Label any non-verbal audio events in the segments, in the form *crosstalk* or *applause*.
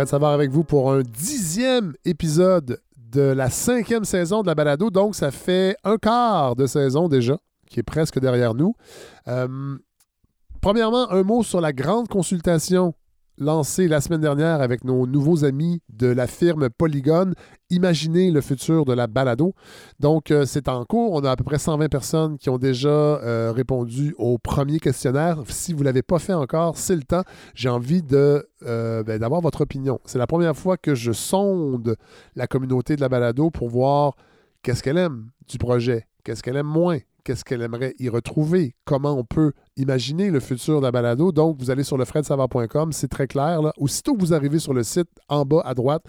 Fred Savard avec vous pour un dixième épisode de la cinquième saison de la balado. Donc, ça fait un quart de saison déjà, qui est presque derrière nous. Euh, premièrement, un mot sur la grande consultation lancé la semaine dernière avec nos nouveaux amis de la firme Polygon, Imaginez le futur de la balado. Donc, euh, c'est en cours. On a à peu près 120 personnes qui ont déjà euh, répondu au premier questionnaire. Si vous ne l'avez pas fait encore, c'est le temps. J'ai envie de, euh, ben, d'avoir votre opinion. C'est la première fois que je sonde la communauté de la balado pour voir qu'est-ce qu'elle aime du projet, qu'est-ce qu'elle aime moins, qu'est-ce qu'elle aimerait y retrouver, comment on peut imaginer le futur de la balado. Donc, vous allez sur le fredsavard.com, c'est très clair. Là. Aussitôt que vous arrivez sur le site, en bas à droite,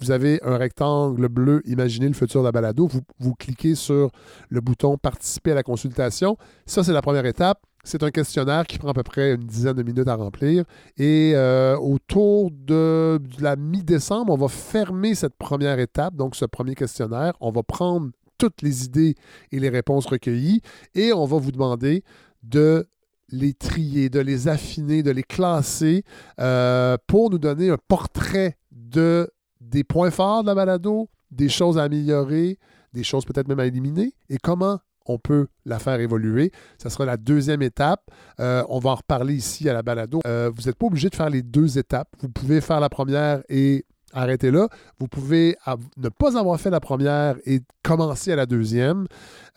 vous avez un rectangle bleu Imaginer le futur de la balado. Vous, cliquez sur le bouton Participer à la consultation. Ça, c'est la première étape. C'est un questionnaire qui prend à peu près une dizaine de minutes à remplir. Et euh, autour de la mi-décembre, on va fermer cette première étape, donc ce premier questionnaire. On va prendre toutes les idées et les réponses recueillies et on va vous demander de les trier, de les affiner, de les classer euh, pour nous donner un portrait de, des points forts de la balado, des choses à améliorer, des choses peut-être même à éliminer et comment on peut la faire évoluer. Ça sera la deuxième étape. Euh, on va en reparler ici à la balado. Euh, vous n'êtes pas obligé de faire les deux étapes. Vous pouvez faire la première et arrêtez là. Vous pouvez ne pas avoir fait la première et commencer à la deuxième.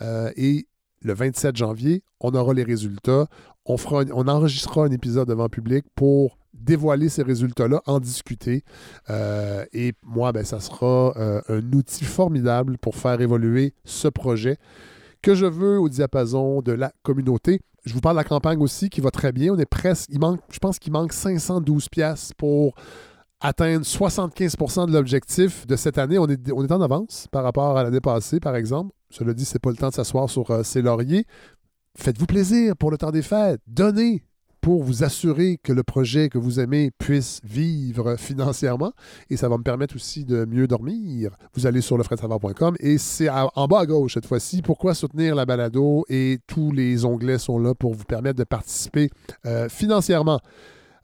Euh, et le 27 janvier, on aura les résultats. On, fera, on enregistrera un épisode devant public pour dévoiler ces résultats-là, en discuter. Euh, et moi, ben, ça sera euh, un outil formidable pour faire évoluer ce projet que je veux au diapason de la communauté. Je vous parle de la campagne aussi qui va très bien. On est presque, il manque, je pense qu'il manque 512 pièces pour atteindre 75% de l'objectif de cette année. On est, on est en avance par rapport à l'année passée, par exemple. Cela dit, c'est pas le temps de s'asseoir sur euh, ses lauriers. Faites-vous plaisir pour le temps des fêtes. Donnez pour vous assurer que le projet que vous aimez puisse vivre financièrement. Et ça va me permettre aussi de mieux dormir. Vous allez sur lefredsavard.com et c'est en bas à gauche cette fois-ci. Pourquoi soutenir la balado? Et tous les onglets sont là pour vous permettre de participer euh, financièrement?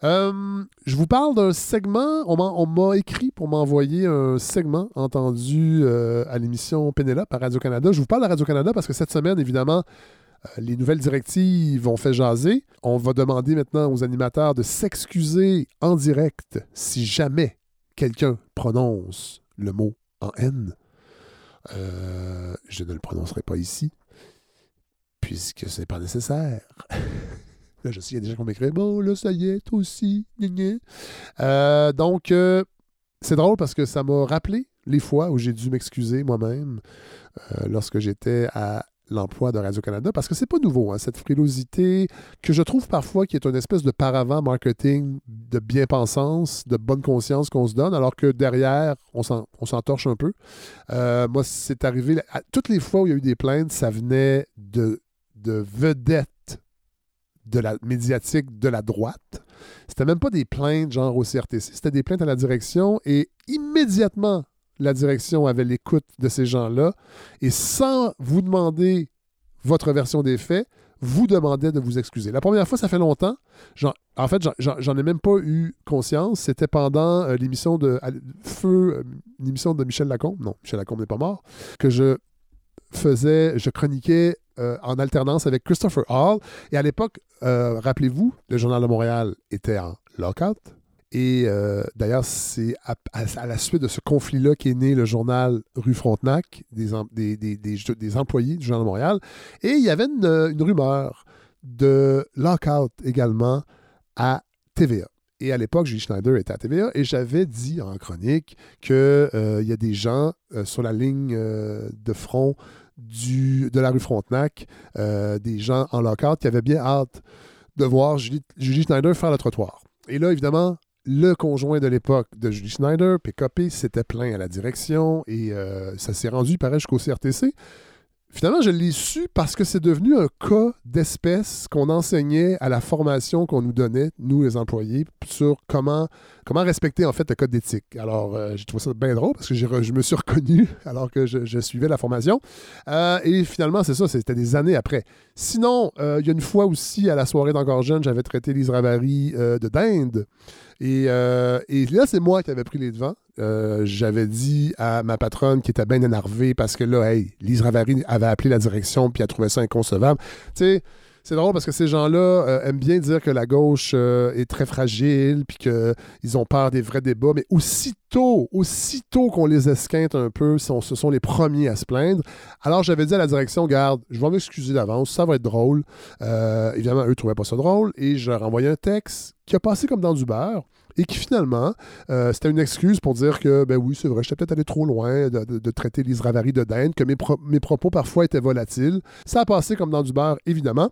Euh, je vous parle d'un segment. On m'a écrit pour m'envoyer un segment entendu euh, à l'émission Pénélope à Radio-Canada. Je vous parle de Radio-Canada parce que cette semaine, évidemment, euh, les nouvelles directives ont fait jaser. On va demander maintenant aux animateurs de s'excuser en direct si jamais quelqu'un prononce le mot en N. je ne le prononcerai pas ici, puisque ce n'est pas nécessaire. *laughs* Là, je sais, il y a des gens qui vont m'écrire Bon, là, ça y est, toi aussi. Euh, donc, euh, c'est drôle parce que ça m'a rappelé les fois où j'ai dû m'excuser moi-même euh, lorsque j'étais à l'emploi de Radio-Canada, parce que c'est pas nouveau, hein, cette frilosité que je trouve parfois qui est une espèce de paravent marketing de bien-pensance, de bonne conscience qu'on se donne, alors que derrière, on s'en torche un peu. moi, c'est arrivé, toutes les fois où il y a eu des plaintes, ça venait de vedettes de la médiatique de la droite. C'était même pas des plaintes genre au CRTC, c'était des plaintes à la direction et immédiatement la direction avait l'écoute de ces gens-là et sans vous demander votre version des faits, vous demandait de vous excuser. La première fois, ça fait longtemps. en fait, j'en ai même pas eu conscience. C'était pendant euh, l'émission de Feu, euh, l'émission de Michel Lacombe. Non, Michel Lacombe n'est pas mort. Que je faisais, je chroniquais euh, en alternance avec Christopher Hall. Et à l'époque, euh, rappelez-vous, le Journal de Montréal était en lockout. Et euh, d'ailleurs, c'est à, la suite de ce conflit-là qu'est né le journal Rue Frontenac, des, des, employés du Journal de Montréal. Et il y avait une, une rumeur de lockout également à TVA. Et à l'époque, Julie Schneider était à TVA et j'avais dit en chronique qu'il y a des gens sur la ligne de front de la rue Frontenac, euh, des gens en lockout qui avaient bien hâte de voir Julie, Schneider faire le trottoir. Et là, évidemment, le conjoint de l'époque de Julie Schneider, PKP, s'était plaint à la direction et euh, ça s'est rendu, il paraît, jusqu'au CRTC. Finalement, je l'ai su parce que c'est devenu un cas d'espèce qu'on enseignait à la formation qu'on nous donnait, nous les employés, sur comment, comment respecter en fait le code d'éthique? Alors, euh, j'ai trouvé ça bien drôle parce que je me suis reconnu *laughs* alors que je, suivais la formation. Euh, et finalement, c'est ça, c'était des années après. Sinon, euh, il y a une fois aussi, à la soirée d'Encore Jeune, j'avais traité Lise Ravary de dinde. Et, là, c'est moi qui avais pris les devants. J'avais dit à ma patronne qui était bien énervée parce que là, hey, Lise Ravary avait appelé la direction puis elle trouvait ça inconcevable. C'est drôle parce que ces gens-là euh, aiment bien dire que la gauche euh, est très fragile puis qu'ils ont peur des vrais débats, mais aussitôt, aussitôt qu'on les esquinte un peu, ce sont les premiers à se plaindre. Alors j'avais dit à la direction, garde, je vais m'excuser d'avance, ça va être drôle. évidemment, eux ne trouvaient pas ça drôle et je leur ai envoyé un texte qui a passé comme dans du beurre et qui finalement, euh, c'était une excuse pour dire que, ben oui, c'est vrai, j'étais peut-être allé trop loin de, traiter Lise Ravary de dinde, que mes, mes propos parfois étaient volatiles. Ça a passé comme dans du beurre, évidemment.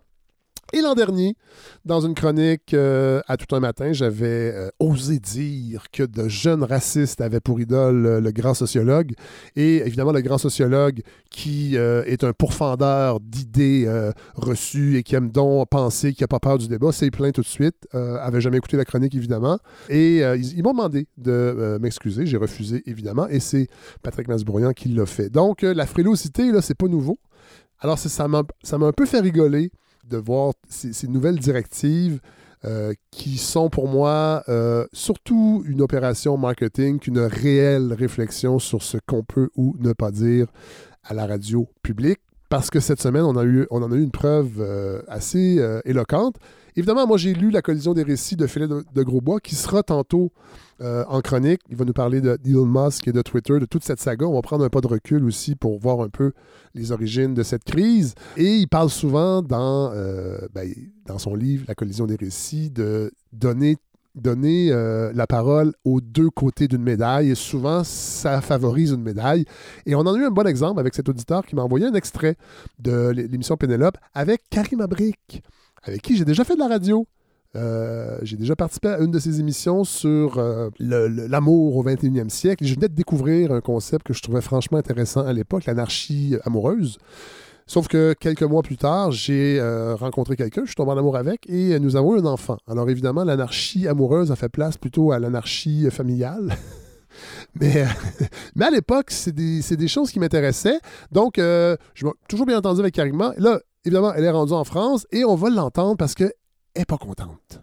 Et l'an dernier, dans une chronique euh, à tout un matin, j'avais euh, osé dire que de jeunes racistes avaient pour idole euh, le grand sociologue. Et évidemment, le grand sociologue qui est un pourfendeur d'idées reçues et qui aime donc penser, qui n'a pas peur du débat, s'est plaint tout de suite. avait jamais écouté la chronique, évidemment. Et ils, m'ont demandé de m'excuser. J'ai refusé, évidemment. Et c'est Patrick Masbrouillant qui l'a fait. Donc, la frilosité, là, c'est pas nouveau. Alors, ça m'a un peu fait rigoler de voir ces, nouvelles directives euh, qui sont pour moi euh, surtout une opération marketing qu'une réelle réflexion sur ce qu'on peut ou ne pas dire à la radio publique. Parce que cette semaine, on, en a eu une preuve euh, assez éloquente. Évidemment, moi, j'ai lu La collision des récits de Philippe de, Grosbois, qui sera tantôt euh, en chronique. Il va nous parler de Elon Musk et de Twitter, de toute cette saga. On va prendre un pas de recul aussi pour voir un peu les origines de cette crise. Et il parle souvent dans, euh, ben, dans son livre La collision des récits de donner donner euh, la parole aux deux côtés d'une médaille et souvent ça favorise une médaille. Et on en a eu un bon exemple avec cet auditeur qui m'a envoyé un extrait de l'émission Pénélope avec Karim Abrik avec qui j'ai déjà fait de la radio. Euh, j'ai déjà participé à une de ses émissions sur euh, l'amour au 21e siècle. Je venais de découvrir un concept que je trouvais franchement intéressant à l'époque, l'anarchie amoureuse. Sauf que quelques mois plus tard, j'ai euh, rencontré quelqu'un, je suis tombé en amour avec, et nous avons un enfant. Alors évidemment, l'anarchie amoureuse a fait place plutôt à l'anarchie familiale. *laughs* *laughs* mais, à l'époque, c'est des, choses qui m'intéressaient. Donc, je suis toujours bien entendu avec Karima. Là, évidemment, elle est rendue en France et on va l'entendre parce qu'elle n'est pas contente.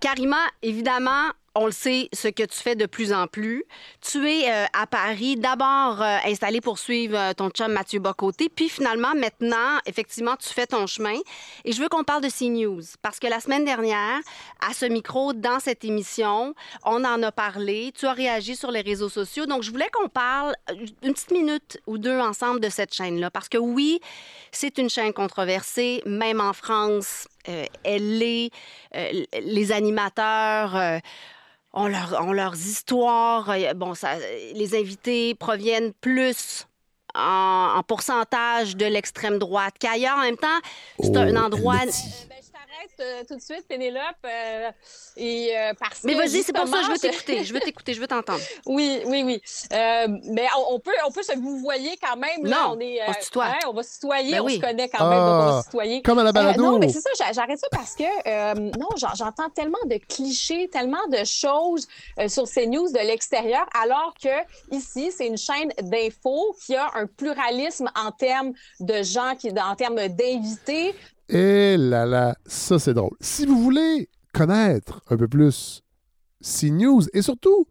Karima, évidemment, on le sait, ce que tu fais de plus en plus. Tu es euh, à Paris, d'abord euh, installé pour suivre euh, ton chum Mathieu Bocoté, puis finalement, maintenant, effectivement, tu fais ton chemin. Et je veux qu'on parle de CNews, parce que la semaine dernière, à ce micro, dans cette émission, on en a parlé, tu as réagi sur les réseaux sociaux, donc je voulais qu'on parle une petite minute ou deux ensemble de cette chaîne-là, parce que oui, c'est une chaîne controversée, même en France, elle est, les animateurs ont, leur, leurs histoires. Euh, bon, ça, les invités proviennent plus en, pourcentage de l'extrême droite qu'ailleurs. En même temps, c'est un oh, Euh, tout de suite, Pénélope. Euh, et, euh, parce mais vas-y, c'est pour ça que je veux t'écouter. Je veux t'écouter, je veux t'entendre. *laughs* oui, oui, oui. mais on, peut, on peut se vous voyez quand même. Là, non, on, est, on se tutoie. on va se tutoyer, ben on se connaît quand même, on va ah, se tutoyer. Comme à la balado. non, mais c'est ça, j'arrête ça parce que non, j'entends tellement de clichés, tellement de choses sur ces news de l'extérieur, alors que ici, c'est une chaîne d'infos qui a un pluralisme en termes de gens, qui, en termes d'invités, et là là, ça c'est drôle. Si vous voulez connaître un peu plus CNews et surtout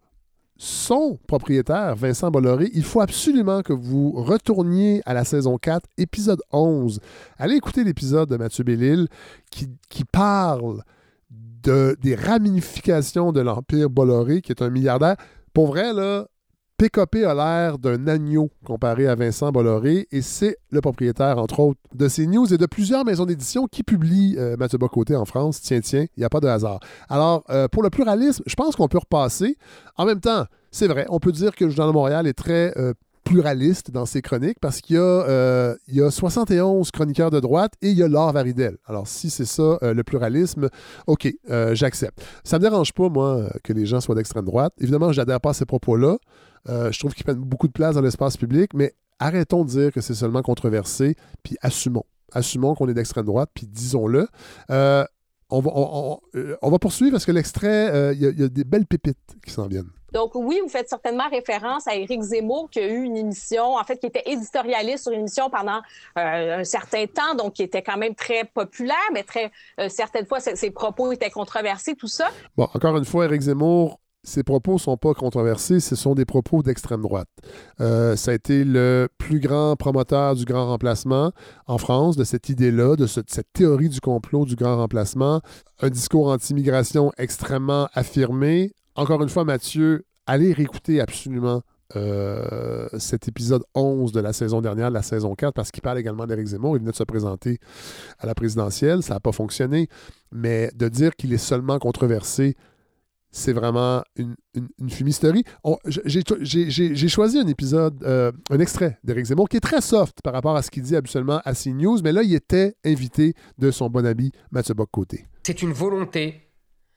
son propriétaire, Vincent Bolloré, il faut absolument que vous retourniez à la saison 4, épisode 11. Allez écouter l'épisode de Mathieu Bellil qui, parle de, des ramifications de l'Empire Bolloré, qui est un milliardaire. Pour vrai, là, PKP a l'air d'un agneau comparé à Vincent Bolloré et c'est le propriétaire, entre autres, de ces news et de plusieurs maisons d'édition qui publient euh, Mathieu Bocoté en France. Tiens, tiens, il n'y a pas de hasard. Alors, euh, pour le pluralisme, je pense qu'on peut repasser. En même temps, c'est vrai, on peut dire que le Journal de Montréal est très euh, pluraliste dans ses chroniques parce qu'il y, il y a 71 chroniqueurs de droite et il y a Laure Varidel. Alors, si c'est ça, le pluralisme, OK, j'accepte. Ça ne me dérange pas, moi, que les gens soient d'extrême droite. Évidemment, je n'adhère pas à ces propos-là. Euh, je trouve qu'ils prennent beaucoup de place dans l'espace public, mais arrêtons de dire que c'est seulement controversé, puis assumons. Assumons qu'on est d'extrême droite, puis disons-le. Euh, on, va, euh, on, va poursuivre parce que l'extrait, il y, a des belles pépites qui s'en viennent. Donc oui, vous faites certainement référence à Éric Zemmour qui a eu une émission, en fait, qui était éditorialiste sur une émission pendant un certain temps, donc qui était quand même très populaire, mais très certaines fois ses, propos étaient controversés, tout ça. Bon, encore une fois, Éric Zemmour ces propos ne sont pas controversés, ce sont des propos d'extrême droite. Euh, ça a été le plus grand promoteur du grand remplacement en France, de cette idée-là, de, cette théorie du complot du grand remplacement. Un discours anti-immigration extrêmement affirmé. Encore une fois, Mathieu, allez réécouter absolument euh, cet épisode 11 de la saison dernière, la saison 4, parce qu'il parle également d'Éric Zemmour. Il venait de se présenter à la présidentielle. Ça n'a pas fonctionné. Mais de dire qu'il est seulement controversé c'est vraiment une, une, fumisterie. J'ai choisi un épisode, euh, un extrait d'Éric Zemmour qui est très soft par rapport à ce qu'il dit habituellement à CNews, mais là, il était invité de son bon ami Mathieu Bock-Côté. C'est une volonté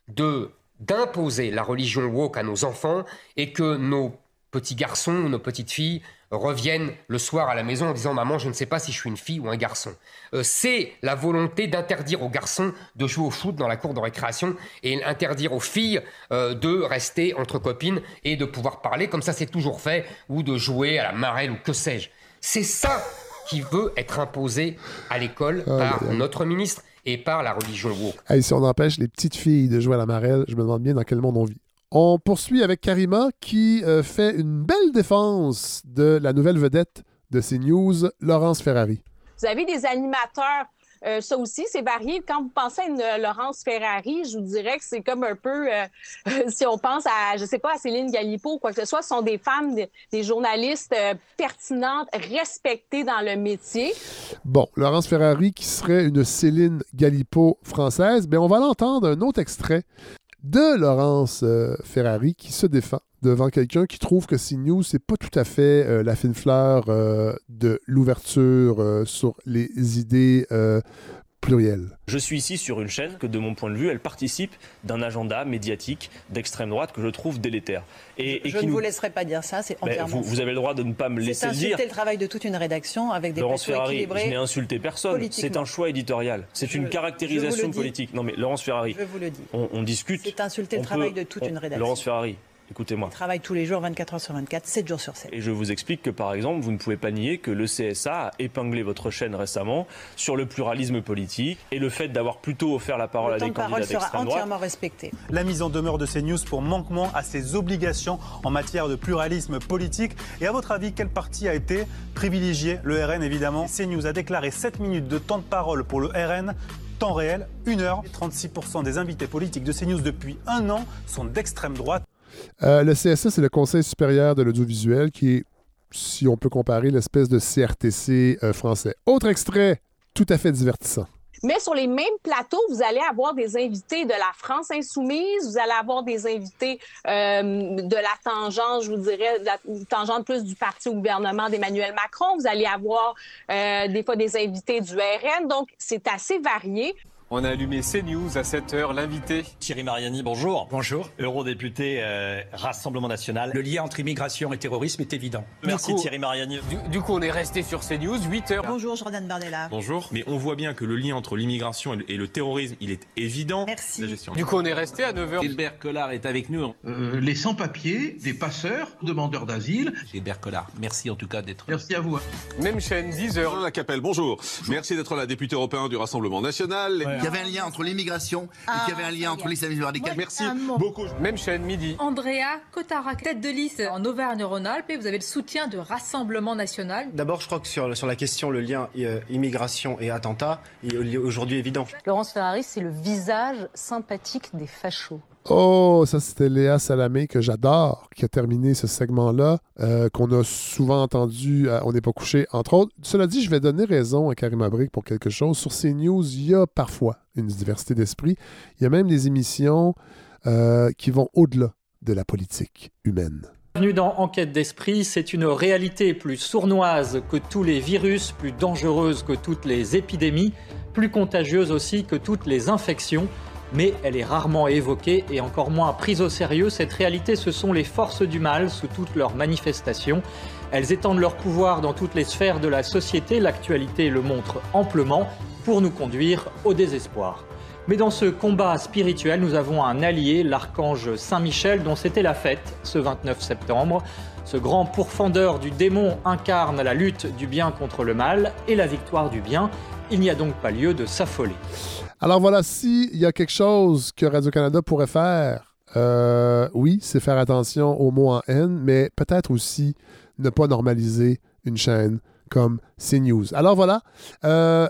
de d'imposer la religion woke à nos enfants et que nos petits garçons nos petites filles reviennent le soir à la maison en disant Maman, je ne sais pas si je suis une fille ou un garçon. Euh, c'est la volonté d'interdire aux garçons de jouer au foot dans la cour de récréation et interdire aux filles euh, de rester entre copines et de pouvoir parler comme ça c'est toujours fait ou de jouer à la marelle ou que sais-je. C'est ça qui veut être imposé à l'école par notre ministre et par la religion woke. si on empêche les petites filles de jouer à la marelle, je me demande bien dans quel monde on vit. On poursuit avec Karima qui euh, fait une belle défense de la nouvelle vedette de CNews, Laurence Ferrari. Vous avez des animateurs euh, ça aussi, c'est varié. Quand vous pensez à une euh, Laurence Ferrari, je vous dirais que c'est comme un peu, *laughs* si on pense à, je sais pas, à Céline Galipo ou quoi que ce soit, ce sont des femmes, des, journalistes pertinentes, respectées dans le métier. Bon, Laurence Ferrari qui serait une Céline Galipo française, mais on va l'entendre un autre extrait de Laurence euh, Ferrari qui se défend devant quelqu'un qui trouve que CNews, c'est pas tout à fait euh, la fine fleur euh, de l'ouverture sur les idées pluriel. Je suis ici sur une chaîne que, de mon point de vue, elle participe d'un agenda médiatique d'extrême droite que je trouve délétère. Et, je ne vous laisserai pas dire ça, c'est entièrement. Vous, avez le droit de ne pas me laisser le dire. C'est insulter le travail de toute une rédaction avec des Laurence Ferrari, je n'ai insulté personne. C'est un choix éditorial. C'est une caractérisation politique. Non mais Laurence Ferrari, je vous le dis. On, discute. C'est insulter le travail de toute une rédaction. Laurence Ferrari, Écoutez-moi. Il travaille tous les jours, 24 heures sur 24, 7 jours sur 7. Et je vous explique que, par exemple, vous ne pouvez pas nier que le CSA a épinglé votre chaîne récemment sur le pluralisme politique et le fait d'avoir plutôt offert la parole à des candidats d'extrême droite. sera entièrement respecté. La mise en demeure de CNews pour manquement à ses obligations en matière de pluralisme politique. Et à votre avis, quel parti a été privilégié Le RN, évidemment. CNews a déclaré 7 minutes de temps de parole pour le RN temps réel, 1 heure. 36% des invités politiques de CNews depuis un an sont d'extrême droite. Euh, le CSA, c'est le Conseil supérieur de l'audiovisuel qui est, si on peut comparer, l'espèce de CRTC euh, français. Autre extrait, tout à fait divertissant. Mais sur les mêmes plateaux, vous allez avoir des invités de la France insoumise, vous allez avoir des invités euh, de la tangente, je vous dirais, de tangente plus du parti au gouvernement d'Emmanuel Macron. Vous allez avoir des fois des invités du RN. Donc, c'est assez varié. On a allumé CNews à 7 heure. L'invité. Thierry Mariani, bonjour. Bonjour. Eurodéputé euh, Rassemblement National. Le lien entre immigration et terrorisme est évident. Merci Thierry Mariani. Du, coup, on est resté sur CNews 8 heures. Bonjour Jordan Bardella. Bonjour. Mais on voit bien que le lien entre l'immigration et, le terrorisme, il est évident. Merci. Du coup, on est resté à 9 heures. Gilbert Collard est avec nous. Euh, les sans-papiers, des passeurs, demandeurs d'asile. Gilbert Collard, merci en tout cas d'être là. Merci à vous. Même chaîne, 10 heures. La Capelle, bonjour. Merci d'être là, député européen du Rassemblement National. Il y avait un lien entre l'immigration immigration et qu'il y avait un lien entre l'islamisme radical. Merci beaucoup. Même chaîne, midi. Andrea Cotara, tête de liste en Auvergne-Rhône-Alpes, et vous avez le soutien de Rassemblement National. D'abord, je crois que sur, sur la question, le lien euh, immigration et attentat, il est aujourd'hui évident. Laurence Ferrari, c'est le visage sympathique des fachos. Oh, ça c'était Léa Salamé que j'adore, qui a terminé ce segment-là, euh, qu'on a souvent entendu à On n'est pas couché, entre autres. Cela dit, je vais donner raison à Karim Abrik pour quelque chose. Sur CNews, il y a parfois une diversité d'esprit. Il y a même des émissions euh, qui vont au-delà de la politique humaine. Bienvenue dans Enquête d'esprit, c'est une réalité plus sournoise que tous les virus, plus dangereuse que toutes les épidémies, plus contagieuse aussi que toutes les infections. Mais elle est rarement évoquée et encore moins prise au sérieux. Cette réalité, ce sont les forces du mal sous toutes leurs manifestations. Elles étendent leur pouvoir dans toutes les sphères de la société, l'actualité le montre amplement, pour nous conduire au désespoir. Mais dans ce combat spirituel, nous avons un allié, l'archange Saint-Michel, dont c'était la fête ce 29 septembre. Ce grand pourfendeur du démon incarne la lutte du bien contre le mal et la victoire du bien. Il n'y a donc pas lieu de s'affoler. Alors voilà, s'il y a quelque chose que Radio-Canada pourrait faire, euh, oui, c'est faire attention aux mots en haine, mais peut-être aussi ne pas normaliser une chaîne comme CNews. Alors voilà, euh,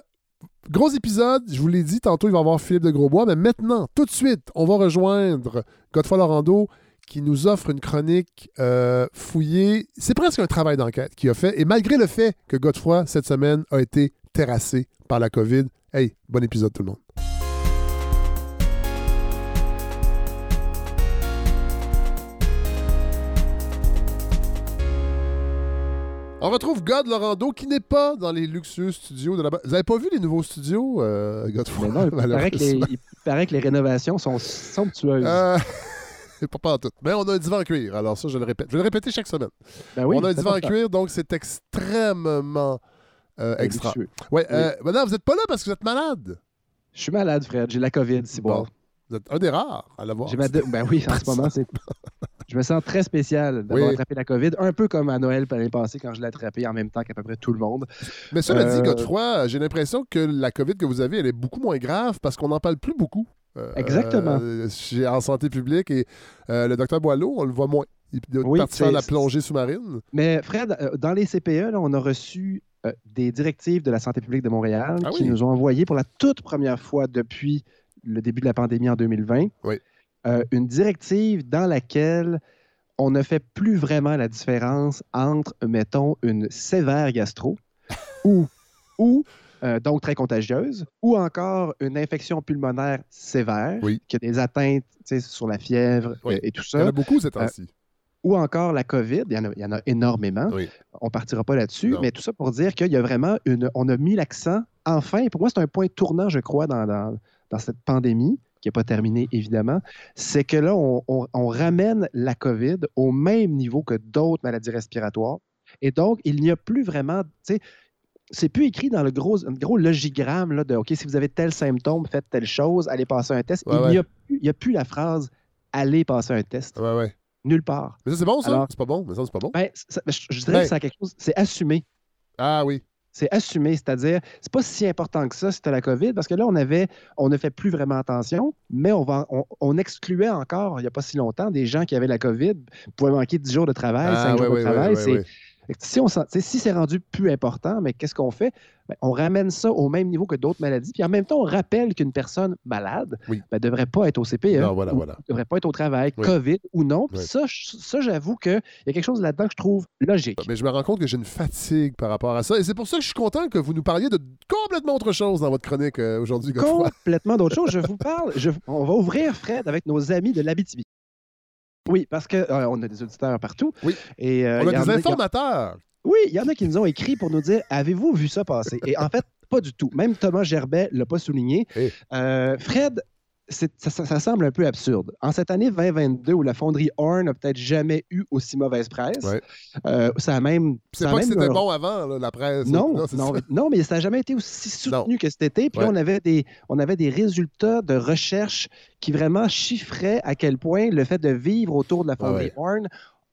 gros épisode, je vous l'ai dit, tantôt il va y avoir Philippe de Grosbois, mais maintenant, tout de suite, on va rejoindre Godefroy Lorando qui nous offre une chronique euh, fouillée. C'est presque un travail d'enquête qu'il a fait, et malgré le fait que Godefroy, cette semaine, a été terrassé par la COVID, hey, bon épisode tout le monde. On retrouve God Lorando qui n'est pas dans les luxueux studios de la Vous avez pas vu les nouveaux studios, euh, Godefroy? Mais non, il, paraît que les, il paraît que les rénovations sont somptueuses. Euh, *laughs* pas, pas en tout. Mais on a un divan en cuir, alors ça, je le répète. Je vais le répéter chaque semaine. Ben oui, on a un divan en cuir, donc c'est extrêmement euh, extra. luxueux. Ouais, Oui. euh, maintenant, vous n'êtes pas là parce que vous êtes malade? Je suis malade, Fred. J'ai la COVID, c'est bon. Vous êtes un des rares à l'avoir. Ma Ben oui, en ce moment, c'est. *laughs* Je me sens très spécial d'avoir Oui. attrapé la COVID, un peu comme à Noël l'année passée quand je l'ai attrapé en même temps qu'à peu près tout le monde. Mais cela dit, Euh, Godefroy, j'ai l'impression que la COVID que vous avez, elle est beaucoup moins grave parce qu'on n'en parle plus beaucoup. Euh, Exactement. euh, en santé publique et le docteur Boileau, on le voit moins. Il est Oui, la plongée sous-marine. Mais Fred, dans les CPE, là, on a reçu euh, des directives de la santé publique de Montréal Ah qui oui. nous ont envoyé pour la toute première fois depuis le début de la pandémie en 2020 euh, une directive dans laquelle on ne fait plus vraiment la différence entre, mettons, une sévère gastro *laughs* ou, ou euh, donc très contagieuse, ou encore une infection pulmonaire sévère, qui a des atteintes sur la fièvre et tout ça. Il y en a beaucoup ces temps-ci. Ou encore la COVID, il y en a, il y en a énormément. On ne partira pas là-dessus, mais tout ça pour dire qu'il y a vraiment une. On a mis l'accent, enfin, pour moi, c'est un point tournant, je crois, dans, dans, dans cette pandémie, qui n'est pas terminée, évidemment, c'est que là, on, on- on ramène la COVID au même niveau que d'autres maladies respiratoires. Et donc, il n'y a plus vraiment. tu sais, c'est plus écrit dans le gros, le gros logigramme là, de OK, si vous avez tel symptôme, faites telle chose, allez passer un test. Ouais, il n'y a, ouais. plus- a la phrase allez passer un test. Ouais. Nulle part. Mais ça, c'est bon, ça? C'est pas bon? Mais ça, c'est pas bon? Ben, ça- je, je dirais Ben- que c'est quelque chose, c'est assumé. Ah oui. C'est assumé, c'est-à-dire, c'est pas si important que ça si tu la COVID, parce que là, on avait, on ne fait plus vraiment attention, mais on, va, on, on excluait encore, il n'y a pas si longtemps, des gens qui avaient la COVID, pouvaient manquer 10 jours de travail, Ah, 5 jours de travail. Si, on si c'est rendu plus important, mais qu'est-ce qu'on fait? Ben, on ramène ça au même niveau que d'autres maladies, puis en même temps, on rappelle qu'une personne malade ne devrait pas être au CPE, Non, voilà, ou voilà. ne devrait pas être au travail, Oui. COVID ou non. Puis Oui. Ça, ça j'avoue qu'il y a quelque chose là-dedans que je trouve logique. Mais je me rends compte que j'ai une fatigue par rapport à ça. Et c'est pour ça que je suis content que vous nous parliez de complètement autre chose dans votre chronique euh, aujourd'hui, complètement d'autre *laughs* chose. Je vous parle, je- on va ouvrir Fred avec nos amis de l'Abitibi. Oui, parce que euh, on a des auditeurs partout. Oui. Et, euh, On a des a- informateurs. Oui, il y en a qui nous ont écrit pour nous dire Avez-vous vu ça passer? Et en fait, pas du tout. Même Thomas Gerbet ne l'a pas souligné. Eh. Euh, Fred, ça, ça- ça semble un peu absurde. En cette année 2022, où la fonderie Horn n'a peut-être jamais eu aussi mauvaise presse, Ouais. euh, ça a même. C'est ça a pas que même c'était eu un- bon avant, là, la presse. non, non, non, mais ça n'a jamais été aussi soutenu que cet été. Puis Ouais. on avait, des, on avait des résultats de recherche qui vraiment chiffraient à quel point le fait de vivre autour de la fonderie ouais. Horn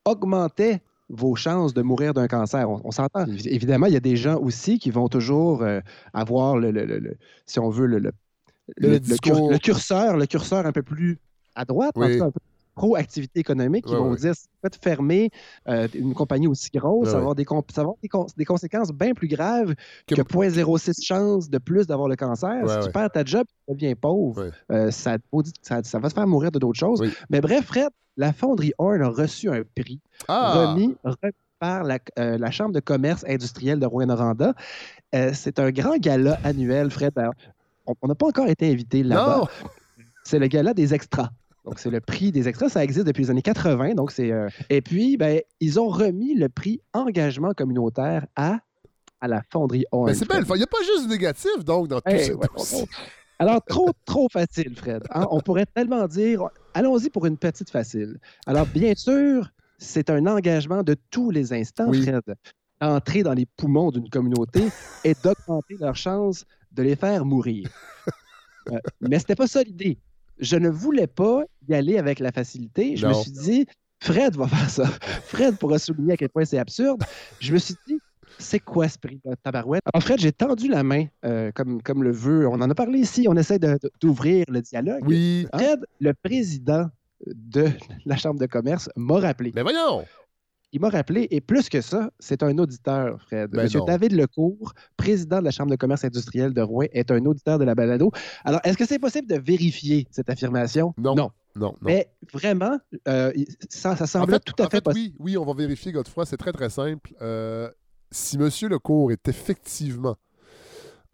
augmentait vos chances de mourir d'un cancer. On, on s'entend. Évi- Évidemment, il y a des gens aussi qui vont toujours euh, avoir, le, le- le- le- si on veut, le, le, discours. curseur, le curseur un peu plus à droite, en Oui. un peu pro-activité économique, qui Ouais, vont ouais. dire, faites fermer euh, une compagnie aussi grosse, Ouais, ça va des, ça va avoir des, des conséquences bien plus graves que, 0,06 chance de plus d'avoir le cancer. Si tu perds ta job, tu deviens pauvre. euh, ça, ça, ça va te faire mourir de d'autres choses. Mais bref, Fred, la fonderie Horn a reçu un prix Ah! remis, remis par la, euh, la Chambre de commerce industriel de Rouen-Noranda. Euh, c'est un grand gala annuel, Fred. On n'a pas encore été invité là-bas. Non! C'est le gala des extras. Donc, c'est le prix des extras. Ça existe depuis les années 80. Donc, c'est, euh, Et puis, ben, ils ont remis le prix engagement communautaire à, à la fonderie. Mais c'est belle. Il n'y a pas juste du négatif, donc, dans tout Hey, ça. ouais, Alors, trop, trop facile, Fred. Hein? On pourrait tellement dire, allons-y pour une petite facile. Alors, bien sûr, c'est un engagement de tous les instants, Oui. Fred. Entrer dans les poumons d'une communauté et d'augmenter leurs chances de les faire mourir. *laughs* Euh, mais c'était pas ça l'idée. Je ne voulais pas y aller avec la facilité. Je me suis dit, Fred va faire ça. *laughs* Fred pourra souligner à quel point c'est absurde. Je me suis dit, c'est quoi ce prix de tabarouette? En fait, j'ai tendu la main, euh, comme, comme le veut. On en a parlé ici. On essaie d'ouvrir le dialogue. Oui. Fred, le président de la Chambre de commerce, m'a rappelé. Mais voyons! Il m'a rappelé, et plus que ça, c'est un auditeur, Fred. Ben Monsieur non. David Lecourt, président de la Chambre de commerce industrielle de Rouen, est un auditeur de la balado. Alors, est-ce que c'est possible de vérifier cette affirmation? Non. Non. Non, non. Mais vraiment, euh, ça, ça En semblait fait, tout à en fait, possible. oui, oui, on va vérifier, Godefroy. C'est très, très simple. Euh, si M. Lecourt est effectivement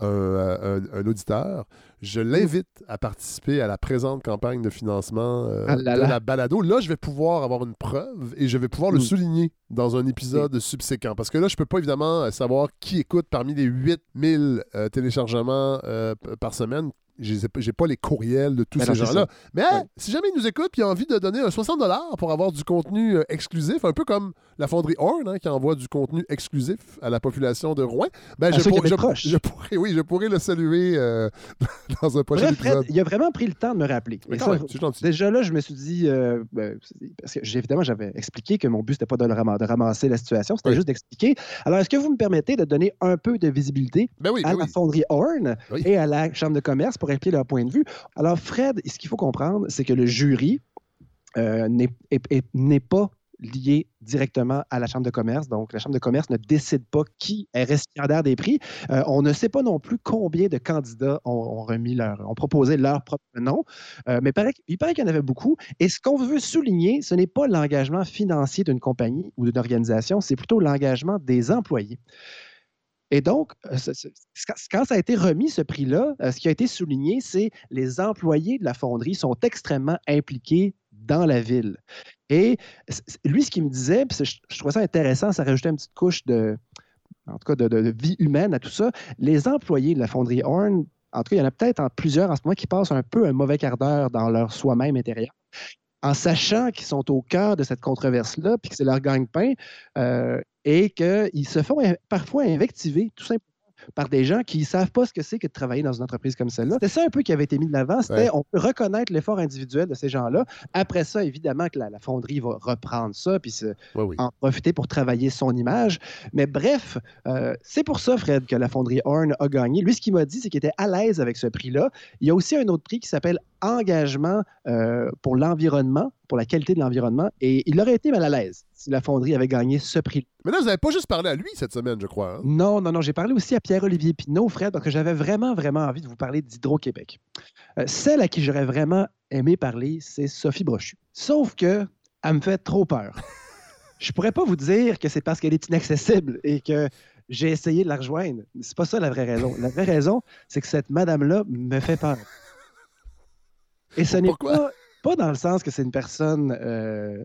un, un- un auditeur, je l'invite à participer à la présente campagne de financement euh, Ah là de là. la balado. Là, je vais pouvoir avoir une preuve et je vais pouvoir le Mm. souligner dans un épisode subséquent. Parce que là, je peux pas évidemment euh, savoir qui écoute parmi les 8000 euh, téléchargements euh, par semaine. J'ai pas les courriels de tous Ben ces non, c'est gens-là. Mais si jamais ils nous écoutent et ont envie de donner un 60 pour avoir du contenu euh, exclusif, un peu comme la fonderie Horn hein, qui envoie du contenu exclusif à la population de Rouen, ben, je, pour- je- pourrais, oui, je pourrais le saluer euh, *laughs* dans un prochain Bref, Fred, épisode. il a vraiment pris le temps de me rappeler. Mais ça, même, déjà là, je me suis dit, euh, ben, parce que évidemment, j'avais expliqué que mon but, c'était pas de, le ram- de ramasser la situation, c'était Oui. juste d'expliquer. Alors, est-ce que vous me permettez de donner un peu de visibilité Ben oui, à la fonderie Horn et à la Chambre de commerce pour leur point de vue? Alors, Fred, ce qu'il faut comprendre, c'est que le jury euh, n'est est- est- n'est pas lié directement à la Chambre de commerce. Donc, la Chambre de commerce ne décide pas qui est récipiendaire des prix. Euh, on ne sait pas non plus combien de candidats ont, remis leur, ont proposé leur propre nom, Euh, mais il paraît qu'il y en avait beaucoup. Et ce qu'on veut souligner, ce n'est pas l'engagement financier d'une compagnie ou d'une organisation, c'est plutôt l'engagement des employés. Et donc, euh, quand ça a été remis, ce prix-là, euh, ce qui a été souligné, c'est les employés de la fonderie sont extrêmement impliqués dans la ville. Et lui, ce qu'il me disait, je, trouvais ça intéressant, ça rajoutait une petite couche de, en tout cas, de, de- vie humaine à tout ça. Les employés de la fonderie Horn, en tout cas, il y en a peut-être plusieurs en ce moment qui passent un peu un mauvais quart d'heure dans leur soi-même intérieur en sachant qu'ils sont au cœur de cette controverse-là, puis que c'est leur gagne-pain, euh, et qu'ils se font parfois invectiver, tout simplement, par des gens qui ne savent pas ce que c'est que de travailler dans une entreprise comme celle-là. C'était ça un peu qui avait été mis de l'avant. C'était Ouais. on peut reconnaître l'effort individuel de ces gens-là. Après ça, évidemment que la, la fonderie va reprendre ça, puis se- Ouais, oui. en profiter pour travailler son image. Mais bref, euh, c'est pour ça, Fred, que la fonderie Horn a gagné. Lui, ce qu'il m'a dit, c'est qu'il était à l'aise avec ce prix-là. Il y a aussi un autre prix qui s'appelle Engagement euh, pour l'environnement, pour la qualité de l'environnement, et il aurait été mal à l'aise si la fonderie avait gagné ce prix. Mais là, vous n'avez pas juste parlé à lui cette semaine, je crois. hein? Non, non, non, j'ai parlé aussi à Pierre-Olivier Pinault, Fred, parce que j'avais vraiment, vraiment envie de vous parler d'Hydro-Québec. Euh, celle à qui j'aurais vraiment aimé parler, c'est Sophie Brochu. Sauf que elle me fait trop peur. *laughs* Je pourrais pas vous dire que c'est parce qu'elle est inaccessible et que j'ai essayé de la rejoindre. C'est pas ça la vraie raison. La vraie raison, c'est que cette madame-là me fait peur. Et ce n'est pas, pas dans le sens que c'est une personne euh,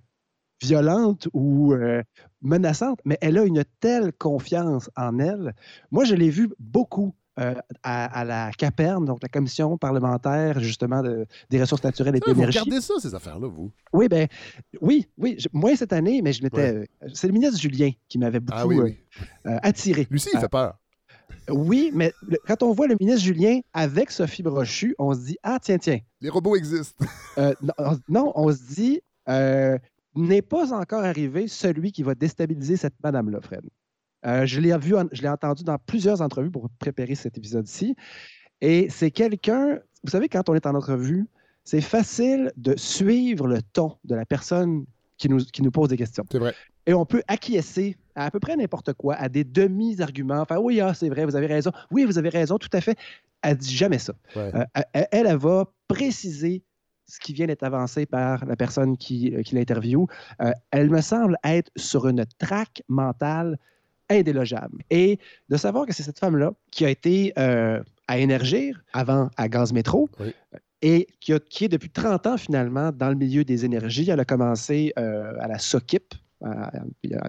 violente ou euh, menaçante, mais elle a une telle confiance en elle. Moi, je l'ai vue beaucoup euh, à, à la CAPERN, donc la commission parlementaire justement de- des ressources naturelles et de Ah, vous regardez ça, ces affaires-là, vous? Oui, ben, oui, oui. je- moins cette année, mais je m'étais. euh, C'est le ministre Julien qui m'avait beaucoup Ah oui, oui. euh, euh, attiré. Aussi, il fait peur. oui, mais le- quand on voit le ministre Julien avec Sophie Brochu, on se dit Ah, tiens, tiens. Les robots existent. Euh, non, on- non, on se dit euh, N'est pas encore arrivé celui qui va déstabiliser cette madame-là, Fred. Euh, je l'ai vu, en- je l'ai entendu dans plusieurs entrevues pour préparer cet épisode-ci. Et c'est quelqu'un, vous savez, quand on est en entrevue, c'est facile de suivre le ton de la personne qui nous, qui nous pose des questions. C'est vrai. Et on peut acquiescer à à peu près n'importe quoi, à des demi-arguments. Enfin, oui, ah, c'est vrai, vous avez raison. Oui, vous avez raison, tout à fait. Elle dit jamais ça. Ouais. Euh, elle, elle, elle va préciser ce qui vient d'être avancé par la personne qui, euh, qui l'interviewe. Euh, elle me semble être sur une traque mentale indélogeable. Et de savoir que c'est cette femme-là qui a été euh, à Énergir, avant à Gaz Métro, Oui. et qui, a- qui est depuis 30 ans finalement dans le milieu des énergies. Elle a commencé euh, à la SOCIP,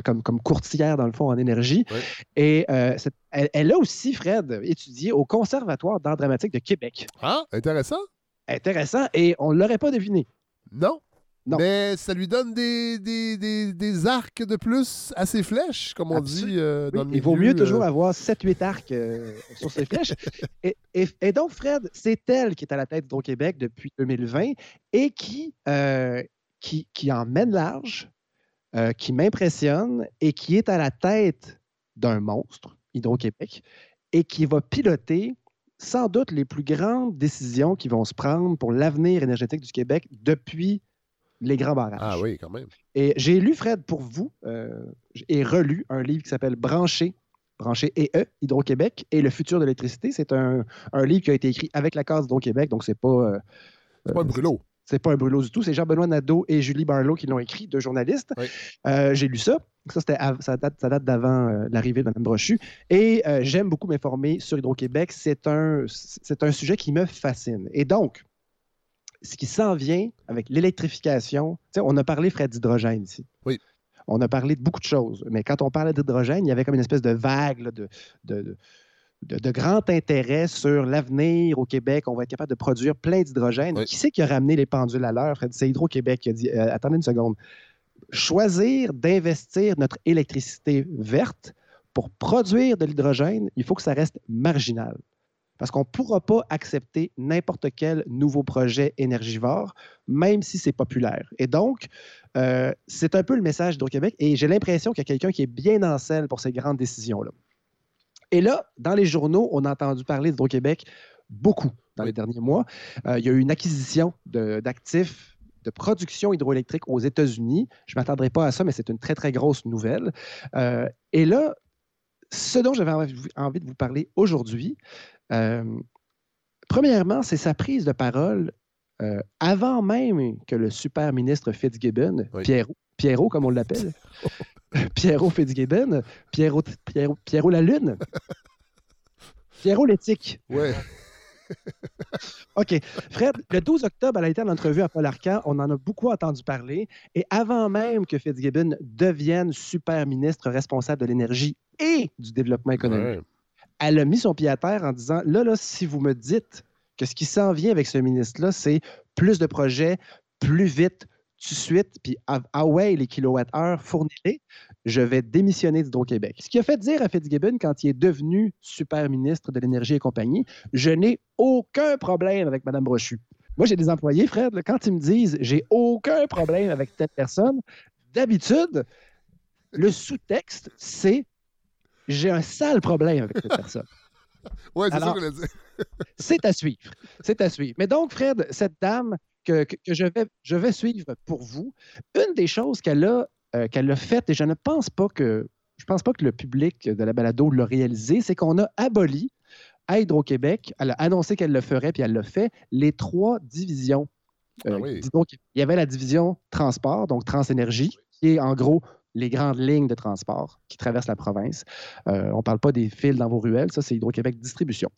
comme, comme courtière, dans le fond, en énergie. Et euh, cette- elle, elle a aussi, Fred, étudié au Conservatoire d'art dramatique de Québec. Ah, intéressant. Intéressant, et on ne l'aurait pas deviné. Non. Non. Mais ça lui donne des, des, des- des arcs de plus à ses flèches, comme on dit euh, dans Oui, le il vaut milieu, mieux toujours euh, avoir 7-8 arcs euh, sur ses flèches. *laughs* Et, et- et donc, Fred, c'est elle qui est à la tête d'Hydro-Québec depuis 2020 et qui, euh, qui, qui en mène large, qui m'impressionne et qui est à la tête d'un monstre, Hydro-Québec, et qui va piloter sans doute les plus grandes décisions qui vont se prendre pour l'avenir énergétique du Québec depuis les grands barrages. Ah oui, quand même. Et j'ai lu, Fred, pour vous, euh, et relu un livre qui s'appelle Branché, Branché et E, Hydro-Québec et le futur de l'électricité. C'est un, un livre qui a été écrit avec la case d'Hydro-Québec, donc c'est pas. euh, C'est pas un brûlot. C'est pas un brûlot du tout. C'est Jean-Benoît Nadeau et Julie Barlow qui l'ont écrit, deux journalistes. Euh, j'ai lu ça. Ça, ça date, ça date d'avant euh, l'arrivée de Mme Brochu. Et euh, j'aime beaucoup m'informer sur Hydro-Québec. C'est un, c'est un sujet qui me fascine. Et donc, ce qui s'en vient avec l'électrification, on a parlé, Fred, d'hydrogène ici. Oui. On a parlé de beaucoup de choses. Mais quand on parlait d'hydrogène, il y avait comme une espèce de vague là, de, de, de- de- grand intérêt sur l'avenir au Québec. On va être capable de produire plein d'hydrogène. Qui c'est qui a ramené les pendules à l'heure? C'est Hydro-Québec qui a dit euh, attendez une seconde. Choisir d'investir notre électricité verte pour produire de l'hydrogène, il faut que ça reste marginal. Parce qu'on ne pourra pas accepter n'importe quel nouveau projet énergivore, même si c'est populaire. Et donc, euh, c'est un peu le message d'Hydro-Québec. Et j'ai l'impression qu'il y a quelqu'un qui est bien en selle pour ces grandes décisions-là. Et là, dans les journaux, on a entendu parler d'Hydro-Québec beaucoup dans les derniers mois. Euh, il y a eu une acquisition d'actifs de, production hydroélectrique aux États-Unis. Je ne m'attendrai pas à ça, mais c'est une très, très grosse nouvelle. Euh, et là, ce dont j'avais envie, de vous parler aujourd'hui, euh, premièrement, c'est sa prise de parole euh, avant même que le super ministre Fitzgibbon, Pierrot, Pierrot comme on l'appelle, *laughs* Pierrot Fitzgibbon, Pierrot, Pierrot, Pierrot la Lune, Pierrot l'éthique. Ouais. *laughs* OK. Fred, le 12 octobre, elle a été en entrevue à Paul Arcan. On en a beaucoup entendu parler. Et avant même que Fitzgibbon devienne super ministre responsable de l'énergie et du développement économique, elle a mis son pied à terre en disant là, là, si vous me dites que ce qui s'en vient avec ce ministre-là, c'est plus de projets, plus vite, tout de suite, puis ah ouais, les kilowattheures, fournis-les, je vais démissionner d'Hydro-Québec. Ce qui a fait dire à Fitzgibbon, quand il est devenu super ministre de l'Énergie et compagnie, je n'ai aucun problème avec Mme Brochu. Moi, j'ai des employés, Fred, là, quand ils me disent j'ai aucun problème avec telle personne, d'habitude, le sous-texte, c'est j'ai un sale problème avec cette personne. Ouais, c'est ça qu'on a dit. c'est à suivre. C'est à suivre. Mais donc, Fred, cette dame que, que- que je, vais, je vais suivre pour vous, une des choses qu'elle a, euh, qu'elle a faites, et je ne pense pas que je pense pas que le public de la balado l'a réalisé, c'est qu'on a aboli à Hydro-Québec, elle a annoncé qu'elle le ferait, puis elle l'a fait, les trois divisions. euh, d'Hydro-Québec. il y avait la division transport, donc Transénergie, qui est en gros les grandes lignes de transport qui traversent la province. Euh, on ne parle pas des fils dans vos ruelles, ça c'est Hydro-Québec Distribution.